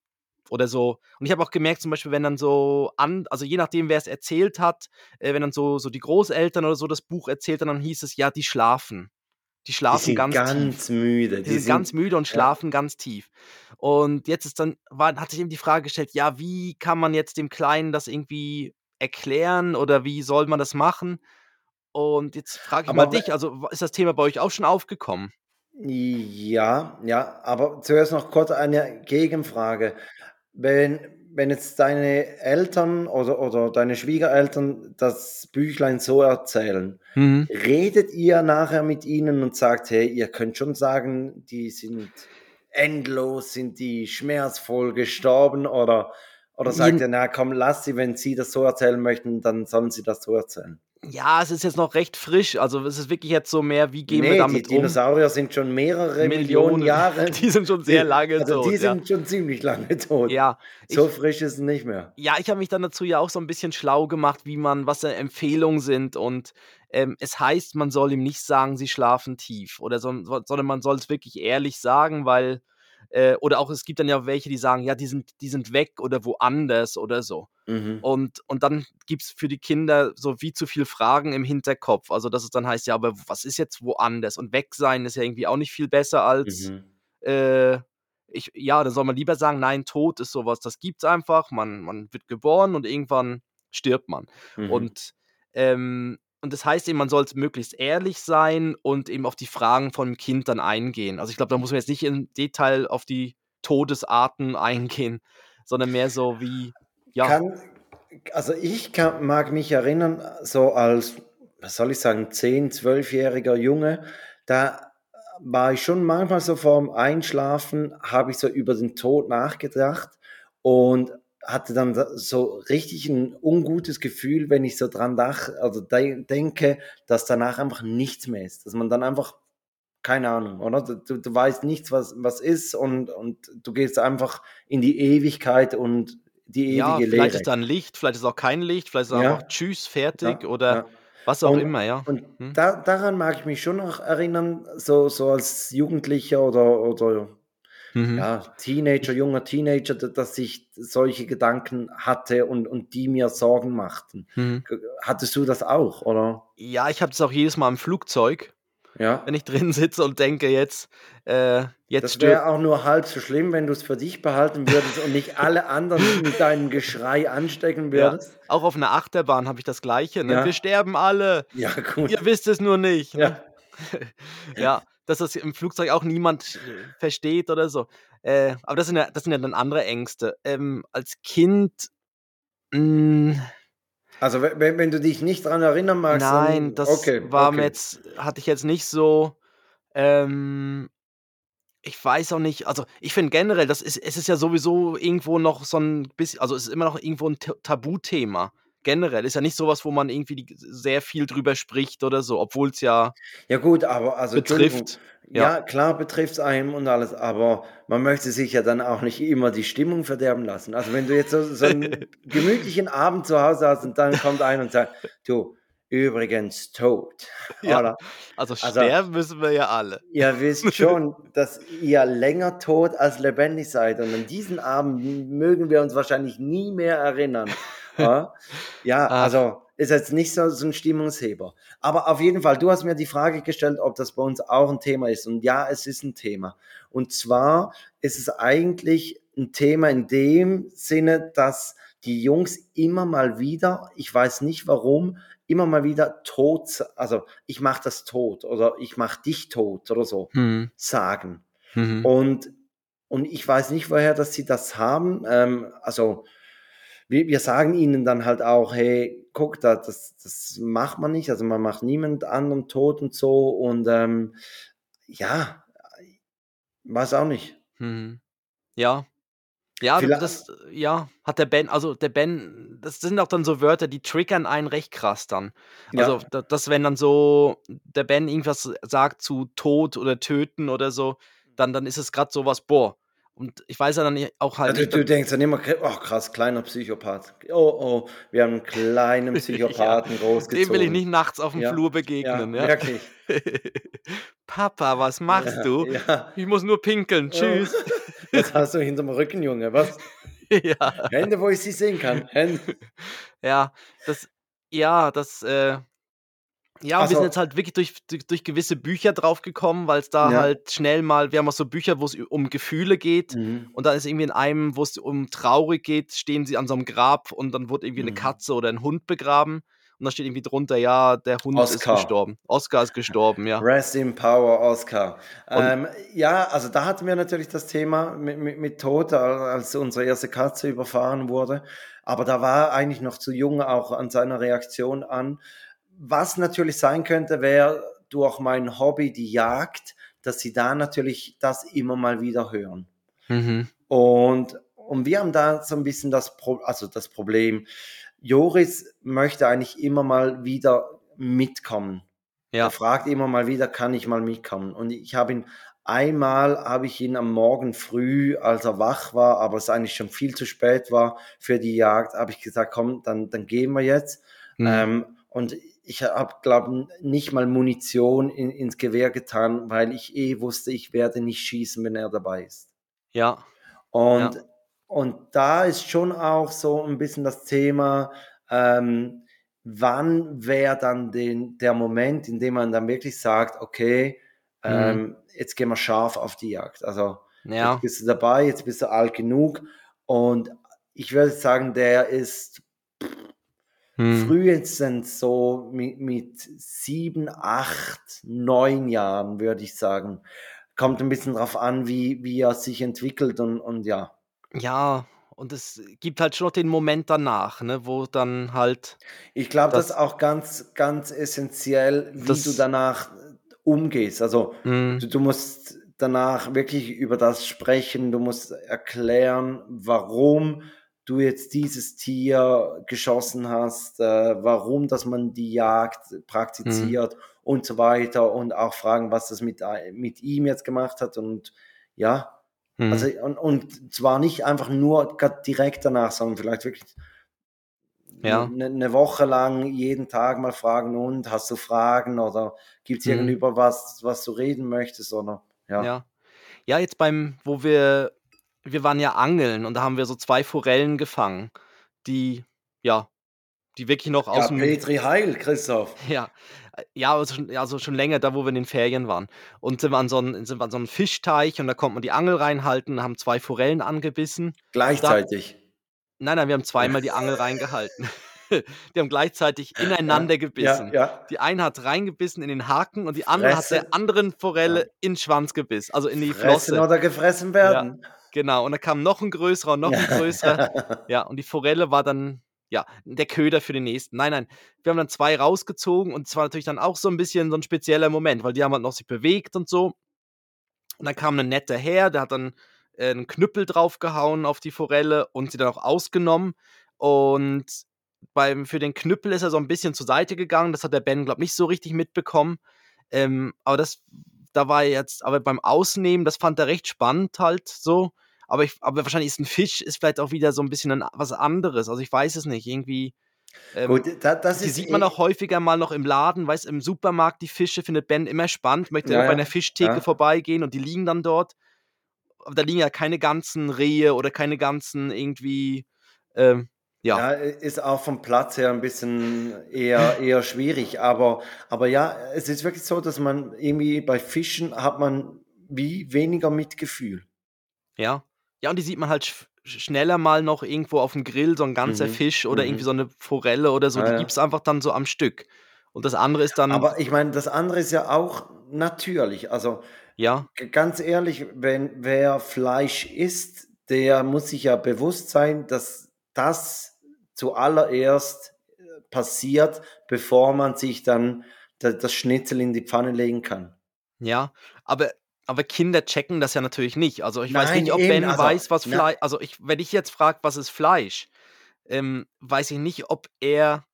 Oder so. Und ich habe auch gemerkt, zum Beispiel, wenn dann so an, also je nachdem, wer es erzählt hat, äh, wenn dann so, so die Großeltern oder so das Buch erzählt haben, dann hieß es, ja, die schlafen. Die Die schlafen sind ganz, ganz, tief. müde. Die, sind, ganz müde und schlafen ganz tief. Und jetzt ist dann, war, hat sich eben die Frage gestellt, ja, wie kann man jetzt dem Kleinen das irgendwie erklären oder wie soll man das machen? Und jetzt frage ich Aber mal dich, also ist das Thema bei euch auch schon aufgekommen? Ja, ja, aber zuerst noch kurz eine Gegenfrage. Wenn, wenn jetzt deine Eltern oder, oder deine Schwiegereltern das Büchlein so erzählen, Mhm. redet ihr nachher mit ihnen und sagt, hey, ihr könnt schon sagen, die sind endlos, sind die schmerzvoll gestorben oder, oder sagt ihr, na komm, lass sie, wenn sie das so erzählen möchten, dann sollen sie das so erzählen. Ja, es ist jetzt noch recht frisch. Also es ist wirklich jetzt so mehr, wie gehen wir Nee, die damit um? Dinosaurier sind schon mehrere Millionen, Jahre. Die sind schon sehr lange also tot. die ja. sind schon ziemlich lange tot. ja, so ich, frisch ist es nicht mehr. ja, ich habe mich dann dazu ja auch so ein bisschen schlau gemacht, wie man, was da Empfehlungen sind. Und ähm, es heißt, man soll ihm nicht sagen, sie schlafen tief. Oder so, so- sondern man soll es wirklich ehrlich sagen, weil, äh, oder auch es gibt dann ja welche, die sagen, ja, die sind, die sind weg oder woanders oder so. Mhm. Und, und dann gibt es für die Kinder so wie zu viel Fragen im Hinterkopf. Also, dass es dann heißt, ja, aber was ist jetzt woanders? Und weg sein ist ja irgendwie auch nicht viel besser als, Mhm. äh, ich, ja, dann soll man lieber sagen, nein, Tod ist sowas, das gibt's einfach. Man, man wird geboren und irgendwann stirbt man. Mhm. Und, ähm, und das heißt eben, man sollte möglichst ehrlich sein und eben auf die Fragen vom Kind dann eingehen. Also ich glaube, da muss man jetzt nicht im Detail auf die Todesarten eingehen, sondern mehr so wie, ja, Kann, also ich kann, mag mich erinnern, so als, was soll ich sagen, 10-, 12-jähriger Junge, da war ich schon manchmal so vorm Einschlafen, habe ich so über den Tod nachgedacht und hatte dann da- so richtig ein ungutes Gefühl, wenn ich so dran dach, also de denke, dass danach einfach nichts mehr ist. Dass man dann einfach, keine Ahnung, oder? Du, du, du weißt nichts, was, was ist und, und du gehst einfach in die Ewigkeit und die ja, ewige vielleicht Lehre. ist da ein Licht, vielleicht ist auch kein Licht, vielleicht ist Ja. einfach Tschüss, fertig Ja, oder ja. was auch Und- immer, ja. Und Hm? da, daran mag ich mich schon noch erinnern, so, so als Jugendlicher oder, oder Mhm. ja, Teenager, junger Teenager, da- dass ich solche Gedanken hatte und, und die mir Sorgen machten. Mhm. Hattest du das auch, oder? Ja, ich habe das auch jedes Mal im Flugzeug, Ja. wenn ich drin sitze und denke, jetzt, äh, jetzt Das wäre auch nur halb so schlimm, wenn du es für dich behalten würdest und nicht alle anderen mit deinem Geschrei anstecken Ja. würdest. Auch auf einer Achterbahn habe ich das Gleiche. Ne? Ja. Wir sterben alle. Ja, gut. Ihr wisst es nur nicht. Ne? Ja. ja, dass das im Flugzeug auch niemand äh, versteht oder so. Äh, aber das sind, ja, das sind ja dann andere Ängste. Ähm, als Kind. Mh, Also wenn, wenn du dich nicht daran erinnern magst, nein, dann, das okay, war okay. jetzt, hatte ich jetzt nicht so. Ähm, ich weiß auch nicht, also ich finde generell, das ist, es ist ja sowieso irgendwo noch so ein bisschen, also es ist immer noch irgendwo ein Ta- Tabuthema. Generell ist ja nicht sowas, wo man irgendwie die, sehr viel drüber spricht oder so, obwohl es ja Ja gut, aber also betrifft. Ja, Ja. klar betrifft es einem und alles, aber man möchte sich ja dann auch nicht immer die Stimmung verderben lassen. Also wenn du jetzt so, so einen gemütlichen Abend zu Hause hast und dann kommt einer und sagt, du, übrigens tot. Ja. Oder Also Also- sterben müssen wir ja alle. ihr wisst schon, dass ihr länger tot als lebendig seid und an diesen Abend mögen wir uns wahrscheinlich nie mehr erinnern. Ja, ja Ach. also ist jetzt nicht so, so ein Stimmungsheber. Aber auf jeden Fall, du hast mir die Frage gestellt, ob das bei uns auch ein Thema ist. Und ja, es ist ein Thema. Und zwar ist es eigentlich ein Thema in dem Sinne, dass die Jungs immer mal wieder, ich weiß nicht warum, immer mal wieder tot, also ich mach das tot oder ich mach dich tot oder so Hm. sagen. Mhm. Und, und ich weiß nicht, woher dass sie das haben. Ähm, also wir, wir sagen ihnen dann halt auch, hey, guck, da, das, das macht man nicht. Also man macht niemand anderen tot und so. Und ähm, ja, weiß auch nicht. Mhm. Ja. Ja, Vielleicht- das, ja, hat der Ben, also der Ben, das sind auch dann so Wörter, die triggern einen recht krass dann. Also, Ja. da- das, wenn dann so der Ben irgendwas sagt zu Tod oder Töten oder so, dann, dann ist es gerade sowas, boah. Und ich weiß ja dann auch halt Also nicht, du denkst dann immer, oh krass, kleiner Psychopath. Oh, oh, wir haben einen kleinen Psychopathen großgezogen. dem will ich nicht nachts auf dem Ja, Flur Ja, begegnen. Ja, wirklich. Papa, was machst ja, du? Ja. Ich muss nur pinkeln, tschüss. Was hast du hinterm Rücken, Junge? Was? ja. Hände, wo ich sie sehen kann. Hände. Ja, das, ja, das, äh, ja, und wir Also- sind jetzt halt wirklich durch, durch, durch gewisse Bücher draufgekommen, weil es da Ja. halt schnell mal, wir haben auch so Bücher, wo es um Gefühle geht. Mhm. Und dann ist irgendwie in einem, wo es um traurig geht, stehen sie an so einem Grab und dann wurde irgendwie eine Mhm. Katze oder ein Hund begraben. und da steht irgendwie drunter, ja, der Hund ist Oscar. gestorben. Oscar ist gestorben, ja. Rest in Power, Oscar. Ähm, ja, also da hatten wir natürlich das Thema mit, mit, mit Tod, als unsere erste Katze überfahren wurde. Aber da war er eigentlich noch zu jung auch an seiner Reaktion an. Was natürlich sein könnte, wäre durch mein Hobby, die Jagd, dass sie da natürlich das immer mal wieder hören. Mhm. Und, und wir haben da so ein bisschen das, Pro also das Problem, Joris möchte eigentlich immer mal wieder mitkommen. Ja. Er fragt immer mal wieder, kann ich mal mitkommen? Und ich habe ihn einmal, habe ich ihn am Morgen früh, als er wach war, aber es eigentlich schon viel zu spät war für die Jagd, habe ich gesagt, komm, dann, dann gehen wir jetzt. Mhm. Ähm, und ich habe, glaube nicht mal Munition in, ins Gewehr getan, weil ich eh wusste, ich werde nicht schießen, wenn er dabei ist. ja. Und, Ja. und da ist schon auch so ein bisschen das Thema, ähm, wann wäre dann den, der Moment, in dem man dann wirklich sagt, okay, Mhm. ähm, jetzt gehen wir scharf auf die Jagd. Also Ja. jetzt bist du dabei, jetzt bist du alt genug. Und ich würde sagen, der ist Mhm. frühestens so mit, mit sieben, acht, neun Jahren, würde ich sagen. Kommt ein bisschen drauf an, wie, wie er sich entwickelt und, und ja. Ja, und es gibt halt schon noch den Moment danach, ne, wo dann halt Ich glaube, das, Das- ist auch ganz, ganz essentiell, wie Das- du danach umgehst. Also Mhm. du, du musst danach wirklich über das sprechen, du musst erklären, warum du jetzt dieses Tier geschossen hast, äh, warum, dass man die Jagd praktiziert und so weiter und auch fragen, was das mit, mit ihm jetzt gemacht hat und ja, Mhm. also und, und zwar nicht einfach nur direkt danach, sondern vielleicht wirklich Ja. eine, eine Woche lang jeden Tag mal fragen und hast du Fragen oder gibt es Mhm. irgendüber was, was du reden möchtest oder ja. Ja. Ja, jetzt beim, wo wir, wir waren ja angeln und da haben wir so zwei Forellen gefangen, die, ja, die wirklich noch aus Ja, dem, Petri Heil, Christoph. ja, äh, ja, also schon, also schon länger, da wo wir in den Ferien waren. Und sind wir an so einen, sind wir an so einen Fischteich und da konnte man die Angel reinhalten, haben zwei Forellen angebissen. Gleichzeitig. Nein, nein, wir haben zweimal die Angel reingehalten. Die haben gleichzeitig ineinander Ja, gebissen. ja. Die eine hat reingebissen in den Haken und die andere hat der anderen Forelle Ja. in den Schwanz gebissen, also in die Fressen Flosse. oder gefressen werden. Genau, und dann kam noch ein größerer und noch ein größerer. Ja, und die Forelle war dann, ja, der Köder für den nächsten. Nein, nein, wir haben dann zwei rausgezogen und es war natürlich dann auch so ein bisschen so ein spezieller Moment, weil die haben halt noch sich bewegt und so. Und dann kam ein netter Herr, der hat dann äh, einen Knüppel draufgehauen auf die Forelle und sie dann auch ausgenommen. Und beim, für den Knüppel ist er so ein bisschen zur Seite gegangen. Das hat der Ben, glaube ich, nicht so richtig mitbekommen. Ähm, aber das, da war er jetzt, aber beim Ausnehmen, das fand er recht spannend halt so. Aber, ich, aber wahrscheinlich ist ein Fisch ist vielleicht auch wieder so ein bisschen ein, was anderes. Also ich weiß es nicht. Irgendwie. Ähm, Gut, da, das die sieht man eh- auch häufiger mal noch im Laden, weiß im Supermarkt die Fische findet Ben immer spannend, möchte Ja, bei einer Fischtheke ja. vorbeigehen und die liegen dann dort. Aber da liegen ja keine ganzen Rehe oder keine ganzen irgendwie ähm, ja. Ja, ist auch vom Platz her ein bisschen eher, eher schwierig. Aber, aber ja, es ist wirklich so, dass man irgendwie bei Fischen hat man wie weniger Mitgefühl. Ja. Ja, und die sieht man halt sch schneller mal noch irgendwo auf dem Grill, so ein ganzer Mhm, Fisch oder mhm. irgendwie so eine Forelle oder so, Ja, die ja. gibt's einfach dann so am Stück. Und das andere ist dann, Aber ich meine, das andere ist ja auch natürlich. Also ja, ganz ehrlich, wenn wer Fleisch isst, der muss sich ja bewusst sein, dass das zuallererst äh, passiert, bevor man sich dann da- das Schnitzel in die Pfanne legen kann. ja. Aber, aber Kinder checken das ja natürlich nicht. Also ich weiß Nein, nicht, ob eben, Ben also, weiß, was Fleisch, also ich, wenn ich jetzt frage, was ist Fleisch, ähm, weiß ich nicht, ob er,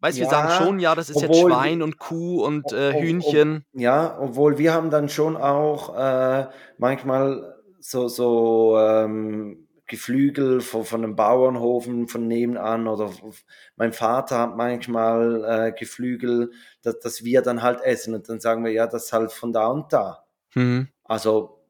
weiß wir sagen Ja, schon, ja, das ist jetzt Schwein und Kuh und äh, Ob- ob- Hühnchen. Ja, obwohl wir haben dann schon auch äh, manchmal so, so ähm, Geflügel von, von einem Bauernhofen von nebenan oder mein Vater hat manchmal äh, Geflügel, dass, dass wir dann halt essen und dann sagen wir, ja, das ist halt von da und da. Hm. Also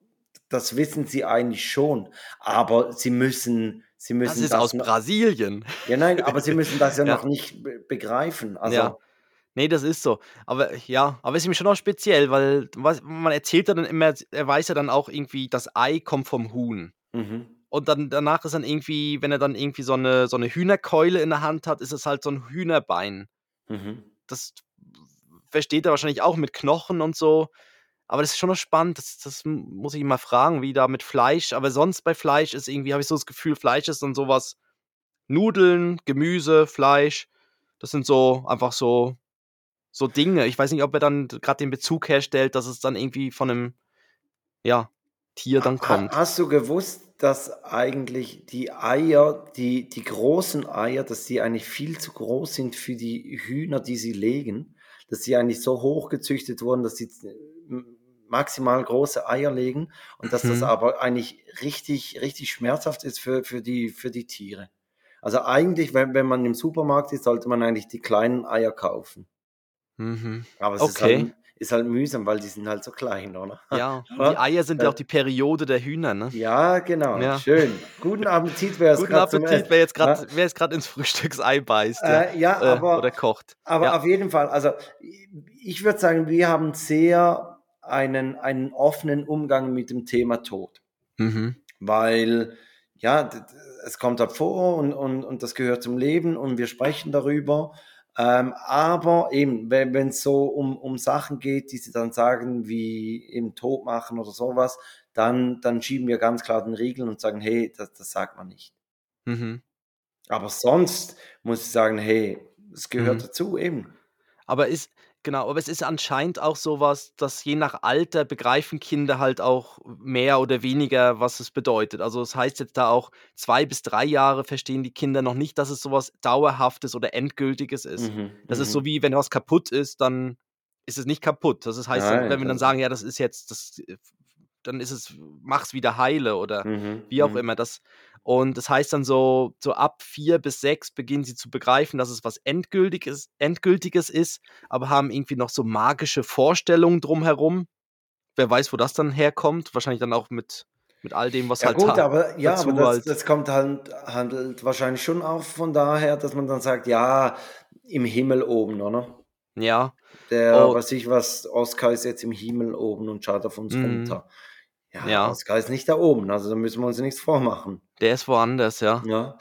das wissen sie eigentlich schon, aber sie müssen, sie müssen Das ist aus noch, Brasilien. ja nein, aber sie müssen das ja, Ja. noch nicht be begreifen. Also Ja. Nee, das ist so. Aber ja, aber es ist ihm schon auch speziell, weil was, man erzählt ja dann immer, er weiß ja dann auch irgendwie, das Ei kommt vom Huhn. mhm. Und dann danach ist dann irgendwie, wenn er dann irgendwie so eine, so eine Hühnerkeule in der Hand hat, ist es halt so ein Hühnerbein. Mhm. Das versteht er wahrscheinlich auch mit Knochen und so. Aber das ist schon noch spannend. Das, das muss ich mal fragen, wie da mit Fleisch. Aber sonst bei Fleisch ist irgendwie, habe ich so das Gefühl, Fleisch ist dann sowas. Nudeln, Gemüse, Fleisch. Das sind so einfach so, so Dinge. Ich weiß nicht, ob er dann gerade den Bezug herstellt, dass es dann irgendwie von einem, ja, Tier dann Ha- kommt. Hast du gewusst, dass eigentlich die Eier, die, die großen Eier, dass die eigentlich viel zu groß sind für die Hühner, die sie legen? Dass sie eigentlich so hoch gezüchtet wurden, dass sie äh, maximal große Eier legen und dass das Mhm. aber eigentlich richtig, richtig schmerzhaft ist für, für, die, für die Tiere. Also eigentlich, wenn, wenn man im Supermarkt ist, sollte man eigentlich die kleinen Eier kaufen. Mhm. Aber es ist, Okay. halt, ist halt mühsam, weil die sind halt so klein, oder? Ja, und Ja. die Eier sind ja Äh, auch die Periode der Hühner, ne? Ja, genau. Ja. Schön. Guten Appetit, wer es Guten gerade zum Appetit, wer jetzt Ja. gerade jetzt gerade ins Frühstücksei beißt, ja. Äh, ja, Äh, aber, oder kocht. aber ja. auf jeden Fall, also ich würde sagen, wir haben sehr einen, einen offenen Umgang mit dem Thema Tod, Mhm. weil ja, es kommt halt vor und, und, und das gehört zum Leben und wir sprechen darüber. Ähm, aber eben, wenn es so um, um Sachen geht, die sie dann sagen, wie eben Tod machen oder sowas, dann, dann schieben wir ganz klar den Riegel und sagen, hey, das, das sagt man nicht. Mhm. Aber sonst muss ich sagen, hey, es gehört Mhm. dazu eben. Aber ist genau, aber es ist anscheinend auch sowas, dass je nach Alter begreifen Kinder halt auch mehr oder weniger, was es bedeutet. Also, das heißt jetzt da auch 2 bis 3 Jahre verstehen die Kinder noch nicht, dass es sowas Dauerhaftes oder Endgültiges ist. Mhm, Das ist mhm. so wie, wenn was kaputt ist, dann ist es nicht kaputt. Das heißt Nein, wenn wir dann sagen: „Ja, das ist jetzt das äh, dann ist es mach's wieder heile“ oder Mhm, wie auch mhm. immer das und das heißt dann so so ab 4 bis 6 beginnen sie zu begreifen, dass es was Endgültiges Endgültiges ist, aber haben irgendwie noch so magische Vorstellungen drumherum. Wer weiß, wo das dann herkommt. Wahrscheinlich dann auch mit mit all dem, was Ja halt gut, da aber ja, dazu aber das, halt das kommt halt handelt wahrscheinlich schon auch von daher, dass man dann sagt, ja, im Himmel oben, oder? ja. Der, Oh. was ich was, Oscar ist jetzt im Himmel oben und schaut auf uns Mhm. runter. Ja, Ja. Oscar ist nicht da oben, also da müssen wir uns nichts vormachen. Der ist woanders, ja. Ja.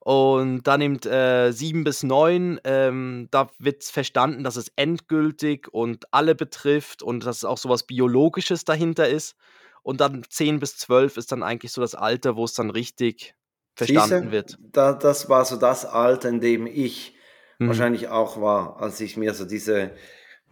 Und dann nimmt äh, 7 bis 9, ähm, da wird verstanden, dass es endgültig und alle betrifft und dass auch sowas Biologisches dahinter ist. Und dann 10 bis 12 ist dann eigentlich so das Alter, wo es dann richtig verstanden Siehste, wird. Da, das war so das Alter, in dem ich Mhm. wahrscheinlich auch war, als ich mir so diese,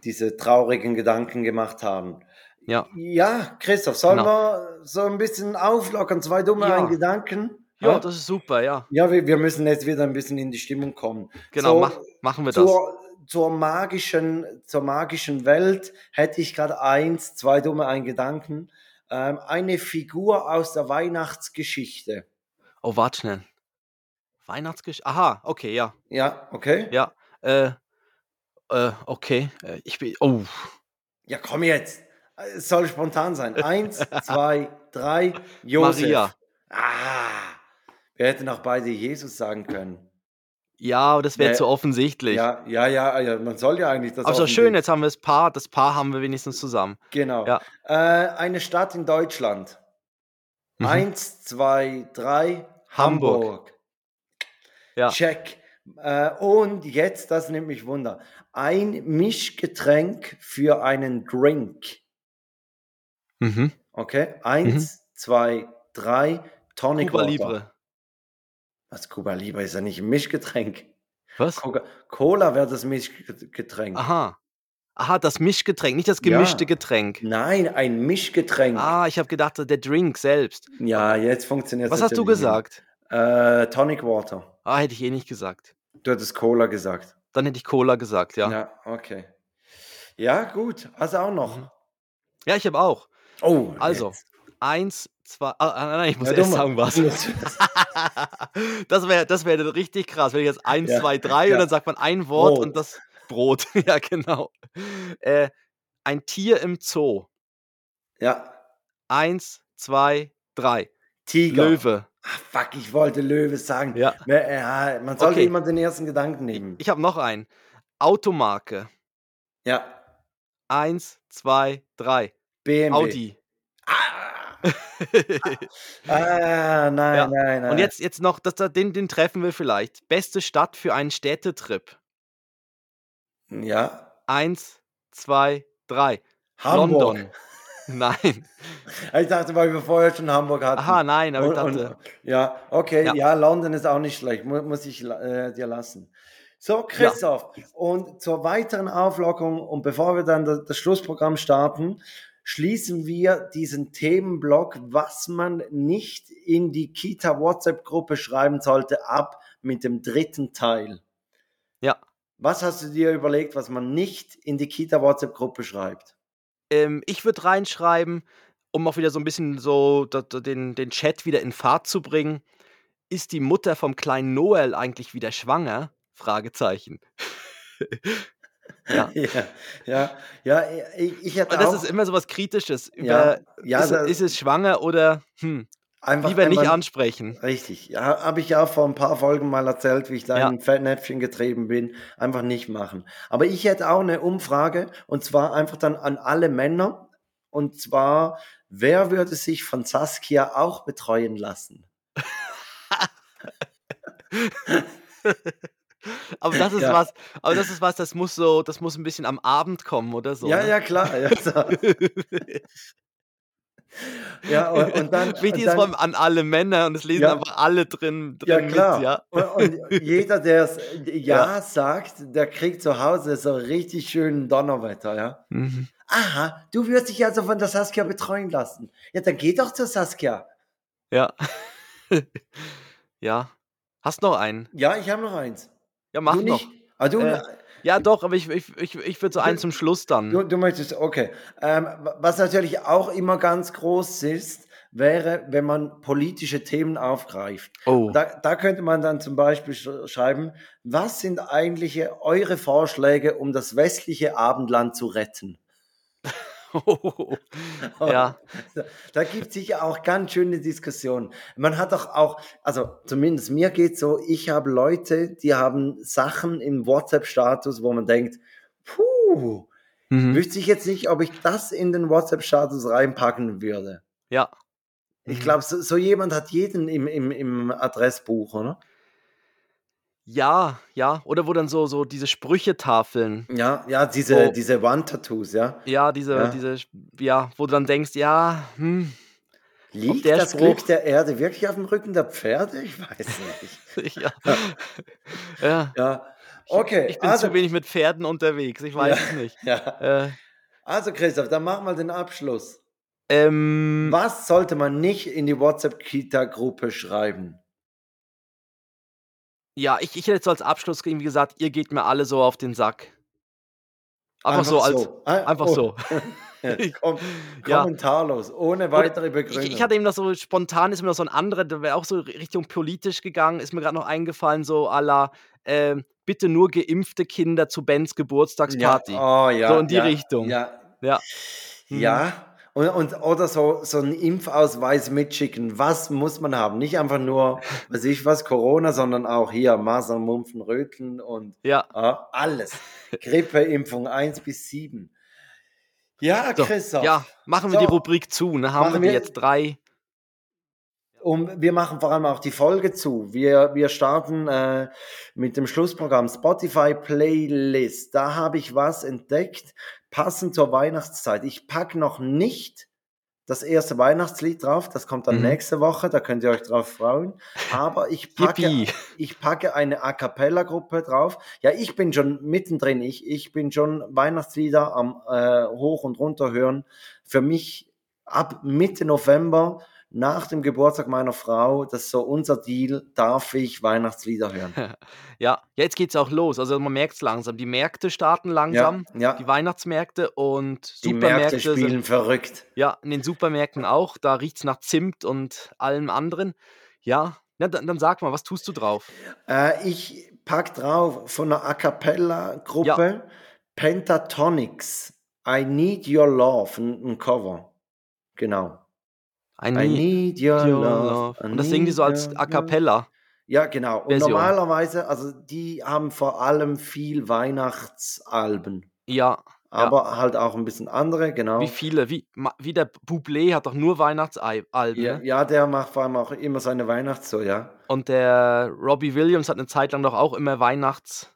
diese traurigen Gedanken gemacht habe. Ja. Ja, Christoph, sollen Genau. wir so ein bisschen auflockern? Zwei dumme Ja. Gedanken? Ja, das ist super, ja. ja wir, wir müssen jetzt wieder ein bisschen in die Stimmung kommen. Genau, So, mach, machen wir das. zur, zur, magischen, zur magischen Welt hätte ich gerade eins, zwei dumme ein Gedanken. Ähm, eine Figur aus der Weihnachtsgeschichte. Oh, warte schnell. Weihnachtsgeschichte. Aha, okay, ja. Ja, okay? Ja. Äh, äh, okay. Äh, ich bin. Oh. Ja, komm jetzt. Es soll spontan sein. Eins, zwei, drei. Josef. Maria. Ah, wir hätten auch beide Jesus sagen können. Ja, aber das wäre Nee. zu offensichtlich. Ja, ja, ja, ja, man soll ja eigentlich das Aber schön, jetzt haben wir das Paar. Das Paar haben wir wenigstens zusammen. Genau. Ja. Äh, eine Stadt in Deutschland. Mhm. Eins, zwei, drei. Hamburg. Hamburg. Ja. Check. Äh, und jetzt, das nimmt mich Wunder. Ein Mischgetränk für einen Drink. Mhm. Okay? Eins, zwei, drei. Tonic Cuba Water. Libre. Was Cuba Libre ist ja nicht ein Mischgetränk. Was? Coca Cola wäre das Mischgetränk. Aha. Aha, das Mischgetränk, nicht das Ja. gemischte Getränk. Nein, ein Mischgetränk. Ah, ich habe gedacht, der Drink selbst. Ja, jetzt funktioniert Was hast du gesagt? Äh, Tonic Water. Ah, hätte ich eh nicht gesagt. Du hattest Cola gesagt. Dann hätte ich Cola gesagt, ja. Ja, Ja, okay. Ja, gut. Also auch noch. Mhm. ich habe auch. Oh, Also, jetzt. eins, zwei. Ah, ah, nein, ich muss Ja, erst sagen, was. Das wäre das wär richtig krass, wenn ich jetzt eins, Ja, zwei, drei ja. und dann sagt man ein Wort Brot. und das Brot. ja, genau. Äh, ein Tier im Zoo. Ja, Eins, zwei, drei. Tiger. Löwe. Ah, fuck, ich wollte Löwe sagen. Ja. Ja, man sollte Okay. immer den ersten Gedanken nehmen. Ich habe noch einen. Automarke. Ja, Eins, zwei, drei. BMW. Audi. Ah, Ah, nein, Ja. nein, nein. Und jetzt, jetzt noch, das, den, den treffen wir vielleicht. Beste Stadt für einen Städtetrip. Ja, Eins, zwei, drei. Hamburg. London. Nein. Ich dachte, weil wir vorher schon Hamburg hatten. Aha, nein, aber ich dachte. und, ja, okay, Ja. ja. London ist auch nicht schlecht, mu muss ich äh, dir lassen. So, Christoph, und zur weiteren Auflockerung und bevor wir dann das, das Schlussprogramm starten, schließen wir diesen Themenblock, was man nicht in die Kita-WhatsApp-Gruppe schreiben sollte, ab mit dem dritten Teil. Ja. Was hast du dir überlegt, was man nicht in die Kita-WhatsApp-Gruppe schreibt? Ähm, ich würde reinschreiben, um auch wieder so ein bisschen so den, den Chat wieder in Fahrt zu bringen. Ist die Mutter vom kleinen Noel eigentlich wieder schwanger? Fragezeichen. Ja. ja, ja, ja ich, hätte Und das auch ist immer so was Kritisches. Ja, Über, ja, ist, da- ist es schwanger oder hm, einfach lieber nicht ansprechen? Richtig, ja, habe ich ja vor ein paar Folgen mal erzählt, wie ich da Ja. in ein Fettnäpfchen getrieben bin. Einfach nicht machen. Aber ich hätte auch eine Umfrage und zwar einfach dann an alle Männer. Und zwar, wer würde sich von Saskia auch betreuen lassen? Aber das ist Ja. was, aber das ist was, das muss so, das muss ein bisschen am Abend kommen oder so. ja, ne? ja, klar. Ja, so. ja und, und dann, Wichtig ist vor allem an alle Männer und es lesen Ja. einfach alle drin, Ja, drin klar. mit, ja. Und, und jeder, der es ja, Ja. sagt, der kriegt zu Hause so richtig schönen Donnerwetter, ja. Mhm. Aha, du wirst dich also von der Saskia betreuen lassen. Ja, dann geh doch zur Saskia. Ja. ja. Hast noch einen? Ja, ich habe noch eins. Ja, mach du noch. nicht? Ah, du, Äh, Ja, doch, aber ich, ich, ich, ich würde so einen zum Schluss dann. du, du möchtest, okay. Ähm, was natürlich auch immer ganz groß ist, wäre, wenn man politische Themen aufgreift. Oh. Da, da könnte man dann zum Beispiel sch- schreiben, was sind eigentlich eure Vorschläge, um das westliche Abendland zu retten? ja. Da, da gibt es sicher auch ganz schöne Diskussionen. Man hat doch auch, also zumindest mir geht so, ich habe Leute, die haben Sachen im WhatsApp-Status, wo man denkt, puh, Mhm. wüsste ich jetzt nicht, ob ich das in den WhatsApp-Status reinpacken würde. Ja. Ich Mhm. glaube, so, so jemand hat jeden im, im, im Adressbuch, oder? Ja, ja. Oder wo dann so, so diese Sprüchetafeln. Ja, ja, diese, Oh. diese Wand-Tattoos, ja. Ja, diese, Ja. diese, ja, wo du dann denkst, ja, hm, Liegt der das Spruch- Glück der Erde wirklich auf dem Rücken der Pferde? Ich weiß nicht. ja. ja. Ja, okay. Ich bin also, zu wenig mit Pferden unterwegs, ich weiß es nicht. Ja. Äh, Also Christoph, dann mach mal den Abschluss. ähm, Was sollte man nicht in die WhatsApp-Kita-Gruppe schreiben? Ja, ich, ich hätte jetzt so als Abschluss irgendwie gesagt, ihr geht mir alle so auf den Sack. Einfach, so als, Ah, einfach oh. so. Kom Ja. kommentarlos, ohne weitere Begründung. Ich, ich hatte eben noch so spontan, ist mir noch so ein anderer, der wäre auch so Richtung politisch gegangen, ist mir gerade noch eingefallen, so à la, ähm, bitte nur geimpfte Kinder zu Bens Geburtstagsparty. Ja, oh, ja, So in die Richtung. Ja, Ja. Mhm. ja. Und, und, oder so, so einen Impfausweis mitschicken. Was muss man haben? Nicht einfach nur, weiß ich was, Corona, sondern auch hier Masern, Mumpfen, Röteln und Ja. ja, alles. Grippeimpfung 1 bis 7. Ja, So, Christoph. ja, machen wir So. die Rubrik zu. Ne? Haben Machen wir- jetzt drei? Um, wir machen vor allem auch die Folge zu. Wir, wir starten äh, mit dem Schlussprogramm Spotify Playlist. Da habe ich was entdeckt, passend zur Weihnachtszeit. Ich packe noch nicht das erste Weihnachtslied drauf. Das kommt dann Mhm. nächste Woche. Da könnt ihr euch drauf freuen. Aber ich packe, ich packe eine A Cappella-Gruppe drauf. Ja, ich bin schon mittendrin. Ich, ich bin schon Weihnachtslieder am äh, Hoch- und Runter hören. Für mich ab Mitte November, nach dem Geburtstag meiner Frau, das ist so unser Deal, darf ich Weihnachtslieder hören. Ja, ja jetzt geht's auch los. Also man merkt es langsam. Die Märkte starten langsam, ja. die Weihnachtsmärkte und Die Märkte Supermärkte spielen sind, verrückt. ja, in den Supermärkten auch. Da riecht's nach Zimt und allem anderen. Ja, ja dann, dann sag mal, was tust du drauf? Äh, ich pack drauf von einer A Cappella-Gruppe Pentatonics. I Need Your Love, ein, ein Cover. Genau. I I need need your, your love. love. Und das singen die so need als A Cappella. Ja, genau. Und Version. normalerweise, also die haben vor allem viel Weihnachtsalben. Ja, aber halt auch ein bisschen andere, genau. Wie viele? Wie, wie der Bublé hat doch nur Weihnachtsalben, Ja, ne? ja, der macht vor allem auch immer seine Weihnachtsshow, ja. Und der Robbie Williams hat eine Zeit lang doch auch immer Weihnachts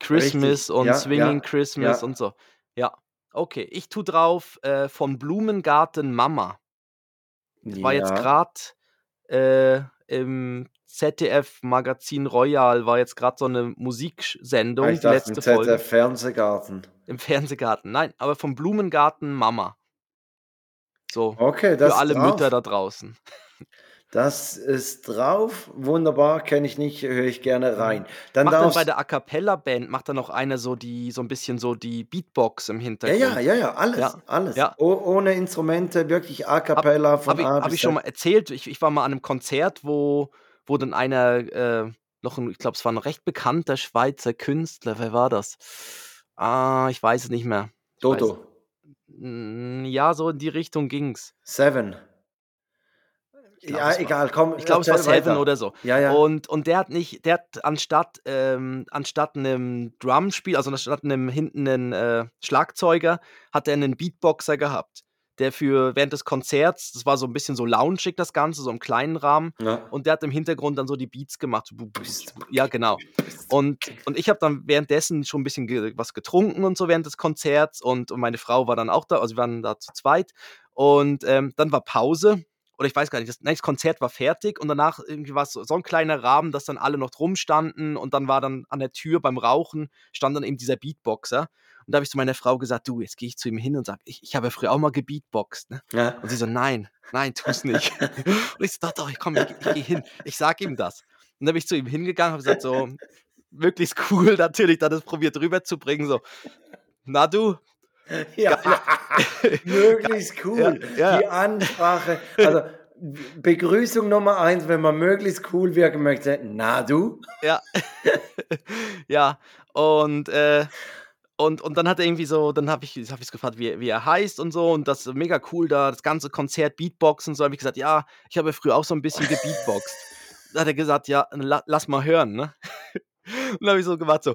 Christmas Richtig, und ja, Swinging ja, Christmas ja. und so. Ja, okay. Ich tu drauf äh, von Blumengarten Mama. War jetzt Ja. gerade äh, im ZDF-Magazin Royal, war jetzt gerade so eine Musiksendung, Ich die dachte, letzte im Folge ZDF Fernsehgarten. im Fernsehgarten. Nein, aber vom Blumengarten Mama. So, Okay, das für alle drauf. Mütter da draußen. Das ist drauf. Wunderbar, kenne ich nicht, höre ich gerne rein. Dann Macht dann bei der A Cappella Band, macht dann noch einer so die, so ein bisschen so die Beatbox im Hintergrund. ja, ja, ja, alles, Ja, alles. ja. O ohne Instrumente, wirklich a cappella von Habe ich, A hab bis ich schon mal erzählt, ich, ich war mal an einem Konzert, wo, wo dann einer, äh, noch ein, ich glaube, es war ein recht bekannter Schweizer Künstler, wer war das? Ah, ich weiß es nicht mehr. Ich weiß- Dodo, Mm, Ja, so in die Richtung ging's. Seven. Glaub, Ja, egal, komm, Ich glaube, es war Seven oder so. Ja, ja. Und, und der hat nicht, der hat anstatt, ähm, anstatt einem Drumspiel, also anstatt einem hinten einen äh, Schlagzeuger, hat er einen Beatboxer gehabt, der für während des Konzerts, das war so ein bisschen so loungig das Ganze, so im kleinen Rahmen, ja. und der hat im Hintergrund dann so die Beats gemacht. Ja, genau. Und, und ich habe dann währenddessen schon ein bisschen ge was getrunken und so während des Konzerts und, und meine Frau war dann auch da, also wir waren da zu zweit. Und ähm, dann war Pause. Oder ich weiß gar nicht, das, nein, das Konzert war fertig und danach irgendwie war es so, so ein kleiner Rahmen, dass dann alle noch drum standen und dann war dann an der Tür beim Rauchen, stand dann eben dieser Beatboxer. Und da habe ich zu meiner Frau gesagt, du, jetzt gehe ich zu ihm hin und sage, ich, ich habe ja früher auch mal gebeatboxt. Ne? ja. Und sie so, nein, nein, tu's nicht. und ich so, doch, doch, komm, ich, ich gehe hin. Ich sag ihm das. Und dann bin ich zu ihm hingegangen und habe gesagt, so, möglichst cool natürlich, dann das probiert rüberzubringen, so, na du, Ja, möglichst cool. Ja, ja. Die Ansprache, also Begrüßung Nummer eins, wenn man möglichst cool wirken möchte. Na du? ja, ja, und, äh, und, und dann hat er irgendwie so, dann habe ich es hab gefragt, wie, wie er heißt und so und das ist mega cool da, das ganze Konzert Beatboxen und so, habe ich gesagt, ja, ich habe ja früher auch so ein bisschen gebeatboxt. Da hat er gesagt, ja, la, lass mal hören, ne? Und dann habe ich so gemacht, so.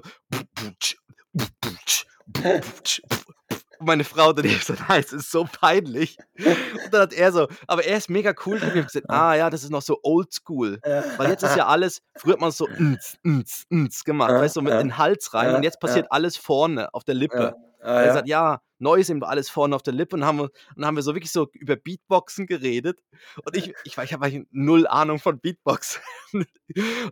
Und meine Frau daneben so, nein, es ist so peinlich. Und dann hat er so, aber er ist mega cool. Und ich hab gesagt, ah ja, das ist noch so oldschool. Weil jetzt ist ja alles, früher hat man so ns, ns, ns gemacht, weißt du, mit ja. in den Hals rein. Und jetzt passiert alles vorne auf der Lippe. Ah, er ja. sagt, ja, neu ist eben alles vorne auf der Lippe und haben wir, und dann haben wir so wirklich so über Beatboxen geredet. Und ich, ich, ich habe eigentlich null Ahnung von Beatbox. und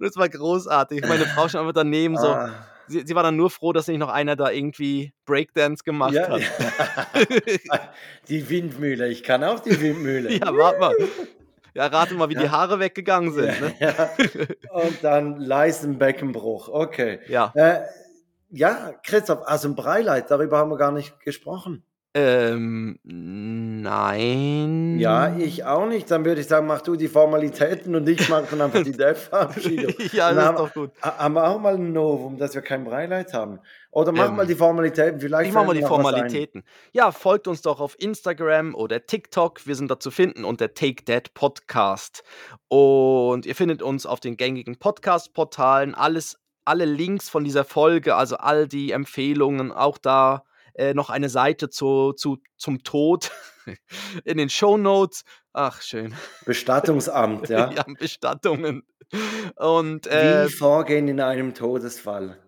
es war großartig. Meine Frau schon einfach daneben so. Ah. Sie, sie war dann nur froh, dass nicht noch einer da irgendwie Breakdance gemacht Ja, hat. die Windmühle, ich kann auch die Windmühle. ja, warte mal. Ja, rate mal, wie die Ja. Haare weggegangen sind. Ne? Ja. Und dann Leistenbeckenbruch, okay. Ja. Äh, ja, Christoph, also ein Breileid, darüber haben wir gar nicht gesprochen. Ähm, nein. Ja, ich auch nicht. Dann würde ich sagen, mach du die Formalitäten und ich mache einfach die Dev-Verabschiedung. ja, Dann das ist haben, doch gut. ha- haben wir auch mal ein Novum, dass wir kein Breileid haben. Oder mach Ähm, mal die Formalitäten, vielleicht Ich mache mal die. Formalitäten. Ja, folgt uns doch auf Instagram oder TikTok. Wir sind da zu finden unter Take That Podcast. Und ihr findet uns auf den gängigen Podcast-Portalen. Alles, alle Links von dieser Folge, also all die Empfehlungen, auch da äh, noch eine Seite zu, zu, zum Tod in den Show Notes. Ach, schön. Bestattungsamt, ja. ja, Bestattungen. Und äh, Wie vorgehen in einem Todesfall.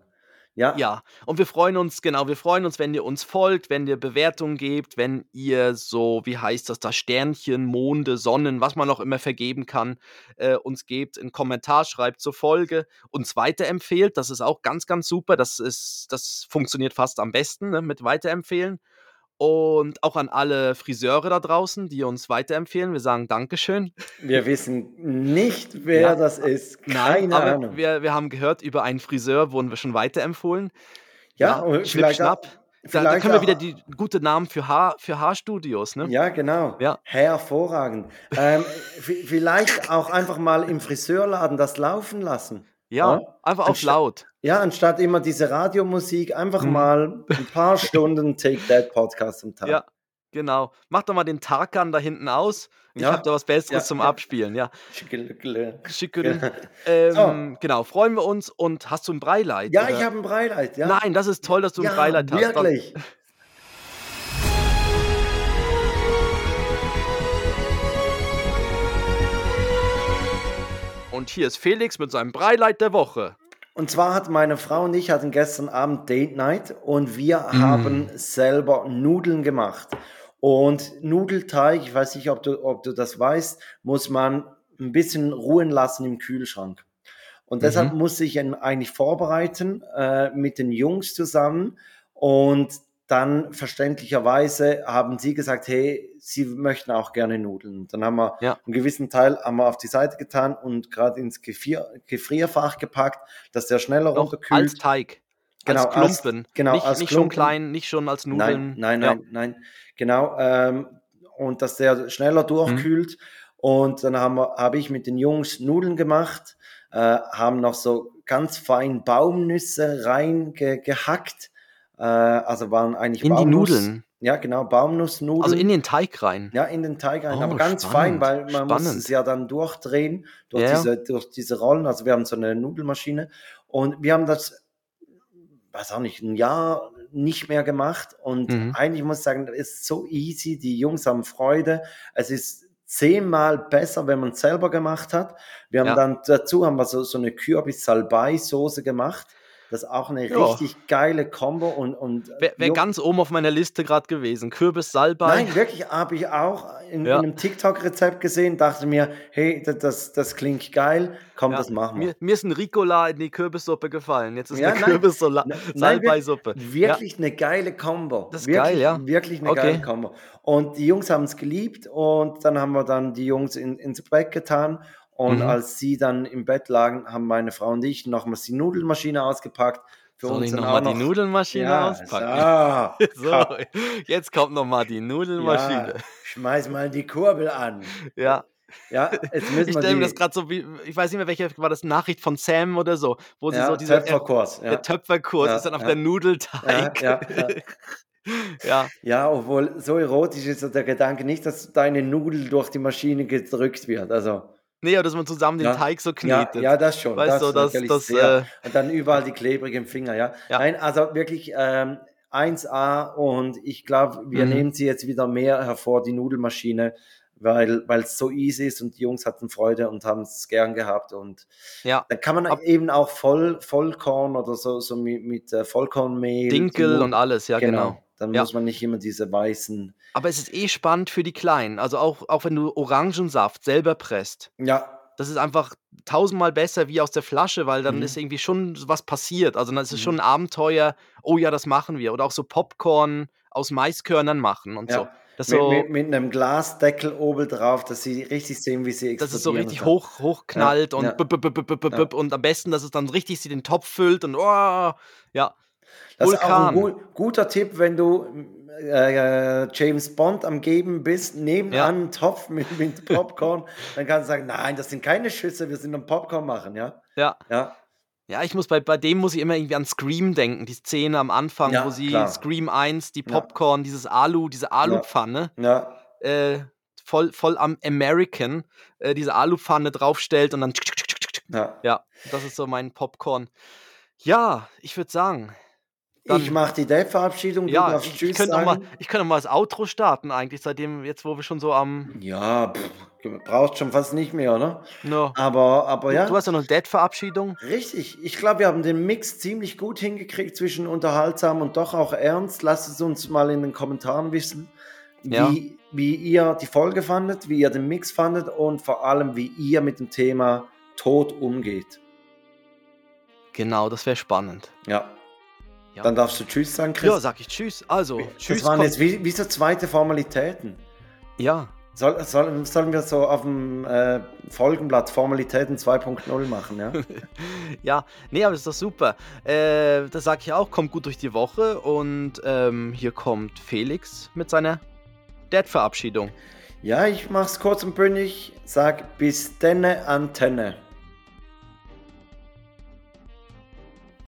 Ja, Ja, und wir freuen uns, genau, wir freuen uns, wenn ihr uns folgt, wenn ihr Bewertungen gebt, wenn ihr so, wie heißt das da, Sternchen, Monde, Sonnen, was man auch immer vergeben kann, äh, uns gebt, einen Kommentar schreibt zur Folge, uns weiterempfehlt, das ist auch ganz, ganz super, das ist, das funktioniert fast am besten, ne, mit weiterempfehlen. Und auch an alle Friseure da draußen, die uns weiterempfehlen, wir sagen Dankeschön. wir wissen nicht, wer Ja, das ist. Nein, Keine aber Ahnung. wir, wir haben gehört, über einen Friseur wurden wir schon weiterempfohlen. ja, und Schnipp, schnapp. Da, da können wir wieder die gute Namen für, Haar, für Haarstudios, ne? Ja, genau. Ja. Hervorragend. ähm, vielleicht auch einfach mal im Friseurladen das laufen lassen. Ja, Ja. einfach auf laut. Ja, anstatt immer diese Radiomusik, einfach Mhm. mal ein paar Stunden Take That Podcast am Tag. Ja, genau. Mach doch mal den Tarkan da hinten aus. Ich Ja. habe da was Besseres Ja, zum. Abspielen, ja. Schickelückle. Schickel. Ähm, Genau, freuen wir uns. Und hast du ein Breileid? Ja, oder? ich habe ein Breileid. Ja, Nein, das ist toll, dass du ein Breileid hast. Dann- Und hier ist Felix mit seinem Breileit der Woche. Und zwar hat meine Frau und ich hatten gestern Abend Date Night und wir haben selber Nudeln gemacht. Und Nudelteig, ich weiß nicht, ob du, ob du das weißt, muss man ein bisschen ruhen lassen im Kühlschrank. Und deshalb musste ich ihn eigentlich vorbereiten äh, mit den Jungs zusammen. Und dann verständlicherweise haben sie gesagt, hey, sie möchten auch gerne Nudeln. Dann haben wir Ja. einen gewissen Teil haben wir auf die Seite getan und gerade ins Gefrier, Gefrierfach gepackt, dass der schneller Noch runterkühlt. als Teig. Genau, als als- Klumpen. genau, nicht, als nicht schon Klumpen. klein, nicht schon als Nudeln. Nein, nein, Ja. nein, nein. Genau. Ähm, und dass der schneller Mhm. durchkühlt. Und dann haben wir, habe ich mit den Jungs Nudeln gemacht, äh, haben noch so ganz fein Baumnüsse reingehackt. Äh, also waren eigentlich In die Baumnuss- Nudeln. Ja, genau, Baumnussnudeln. Also in den Teig rein. ja, in den Teig rein, Oh, aber ganz spannend, fein, weil man muss spannend. es ja dann durchdrehen durch, Ja. diese, durch diese Rollen. Also wir haben so eine Nudelmaschine und wir haben das, weiß auch nicht, ein Jahr nicht mehr gemacht und Mhm. eigentlich muss ich sagen, es ist so easy, die Jungs haben Freude. Es ist zehnmal besser, wenn man es selber gemacht hat. Wir haben Ja. dann dazu haben wir so, so eine Kürbis-Salbei-Soße gemacht. Das ist auch eine Ja. richtig geile Kombo und, und Wäre wär Jung- ganz oben auf meiner Liste gerade gewesen. Kürbis, Salbei. Nein, wirklich, habe ich auch in, Ja. in einem TikTok-Rezept gesehen, dachte mir, hey, das, das, das klingt geil, komm, Ja, das machen wir. Mir, mir ist ein Ricola in die Kürbissuppe gefallen. Jetzt ist Ja, eine. Kürbis-Salbeisuppe. Wirklich eine geile Kombo. Das ist wirklich, geil, ja. Wirklich eine Okay. geile Kombo. Und die Jungs haben es geliebt und dann haben wir dann die Jungs in, ins Bett getan und Mhm. als sie dann im Bett lagen, haben meine Frau und ich nochmals die Nudelmaschine ausgepackt. Für Soll uns ich nochmal auch die noch- Nudelmaschine ja, auspacken? So, So, jetzt kommt nochmal die Nudelmaschine. ja, schmeiß mal die Kurbel an. Ja, Ja, jetzt müssen ich stelle mir das gerade so wie, ich weiß nicht mehr, welche war das Nachricht von Sam oder so, wo sie ja, so diese Töpferkurs. der Ja. Töpferkurs Ja, ist dann auf der Nudelteig. Ja, ja, ja. Ja, obwohl so erotisch ist der Gedanke nicht, dass deine Nudel durch die Maschine gedrückt wird. Also, Nee, aber dass man zusammen den Ja. Teig so ja, knetet. ja, das schon. Weißt das du, das- das, äh, Und dann überall die klebrigen Finger, ja. Ja. Nein, also wirklich ähm, 1A und ich glaube, wir Mhm. nehmen sie jetzt wieder mehr hervor, die Nudelmaschine, weil es so easy ist und die Jungs hatten Freude und haben es gern gehabt und ja. da kann man Ab- eben auch Voll, Vollkorn oder so, so mit, mit äh, Vollkornmehl. Dinkel Nu- und alles, ja genau. Dann Ja. muss man nicht immer diese weißen. Aber es ist eh spannend für die Kleinen. Also auch, auch wenn du Orangensaft selber presst. Ja, Das ist einfach tausendmal besser wie aus der Flasche, weil dann Mhm. ist irgendwie schon was passiert. Also dann ist es Mhm. schon ein Abenteuer. Oh ja, das machen wir. Oder auch so Popcorn aus Maiskörnern machen und so. Ja. Das, mit, so, mit, mit einem Glasdeckel oben drauf, dass sie richtig sehen, wie sie dass es so explodieren richtig hoch, hochknallt Ja, und, ja. und am besten, dass es dann richtig sie den Topf füllt und oh, ja. Das ist auch ein Vulkan. gu guter Tipp, wenn du äh, James Bond am Geben bist, nebenan Ja. einen Topf mit, mit Popcorn, dann kannst du sagen, nein, das sind keine Schüsse, wir sind am Popcorn machen, ja? Ja. Ja, Ja, ich muss bei, bei dem muss ich immer irgendwie an Scream denken, die Szene am Anfang, Ja, wo sie klar. Scream 1, die Ja. Popcorn, dieses Alu, diese Alupfanne, ja. äh, voll, voll am American, äh, diese Alupfanne draufstellt und dann ja. ja, das ist so mein Popcorn. Ja, ich würde sagen, Dann- ich mache die Date-Verabschiedung, du ja, ich, Tschüss könnte mal, ich könnte mal das Outro starten eigentlich, seitdem jetzt, wo wir schon so am, Ja, pff, brauchst schon fast nicht mehr, oder? no. Aber, aber ja. Du hast ja noch eine Dead-Verabschiedung. Richtig. Ich glaube, wir haben den Mix ziemlich gut hingekriegt zwischen unterhaltsam und doch auch ernst. Lasst es uns mal in den Kommentaren wissen, Ja. wie, wie ihr die Folge fandet, wie ihr den Mix fandet und vor allem, wie ihr mit dem Thema Tod umgeht. Genau, das wäre spannend. Ja. Ja. Dann darfst du Tschüss sagen, Chris. Ja, sag ich Tschüss. Also, Tschüss. das waren jetzt wie, wie so zweite Formalitäten. ja, Soll, soll, sollen wir so auf dem äh, Folgenblatt Formalitäten 2.0 machen, ja? ja, nee, aber das ist doch super. Äh, das sage ich auch, kommt gut durch die Woche und ähm, hier kommt Felix mit seiner Dead-Verabschiedung. ja, ich mach's kurz und bündig. Sag bis denne Antenne.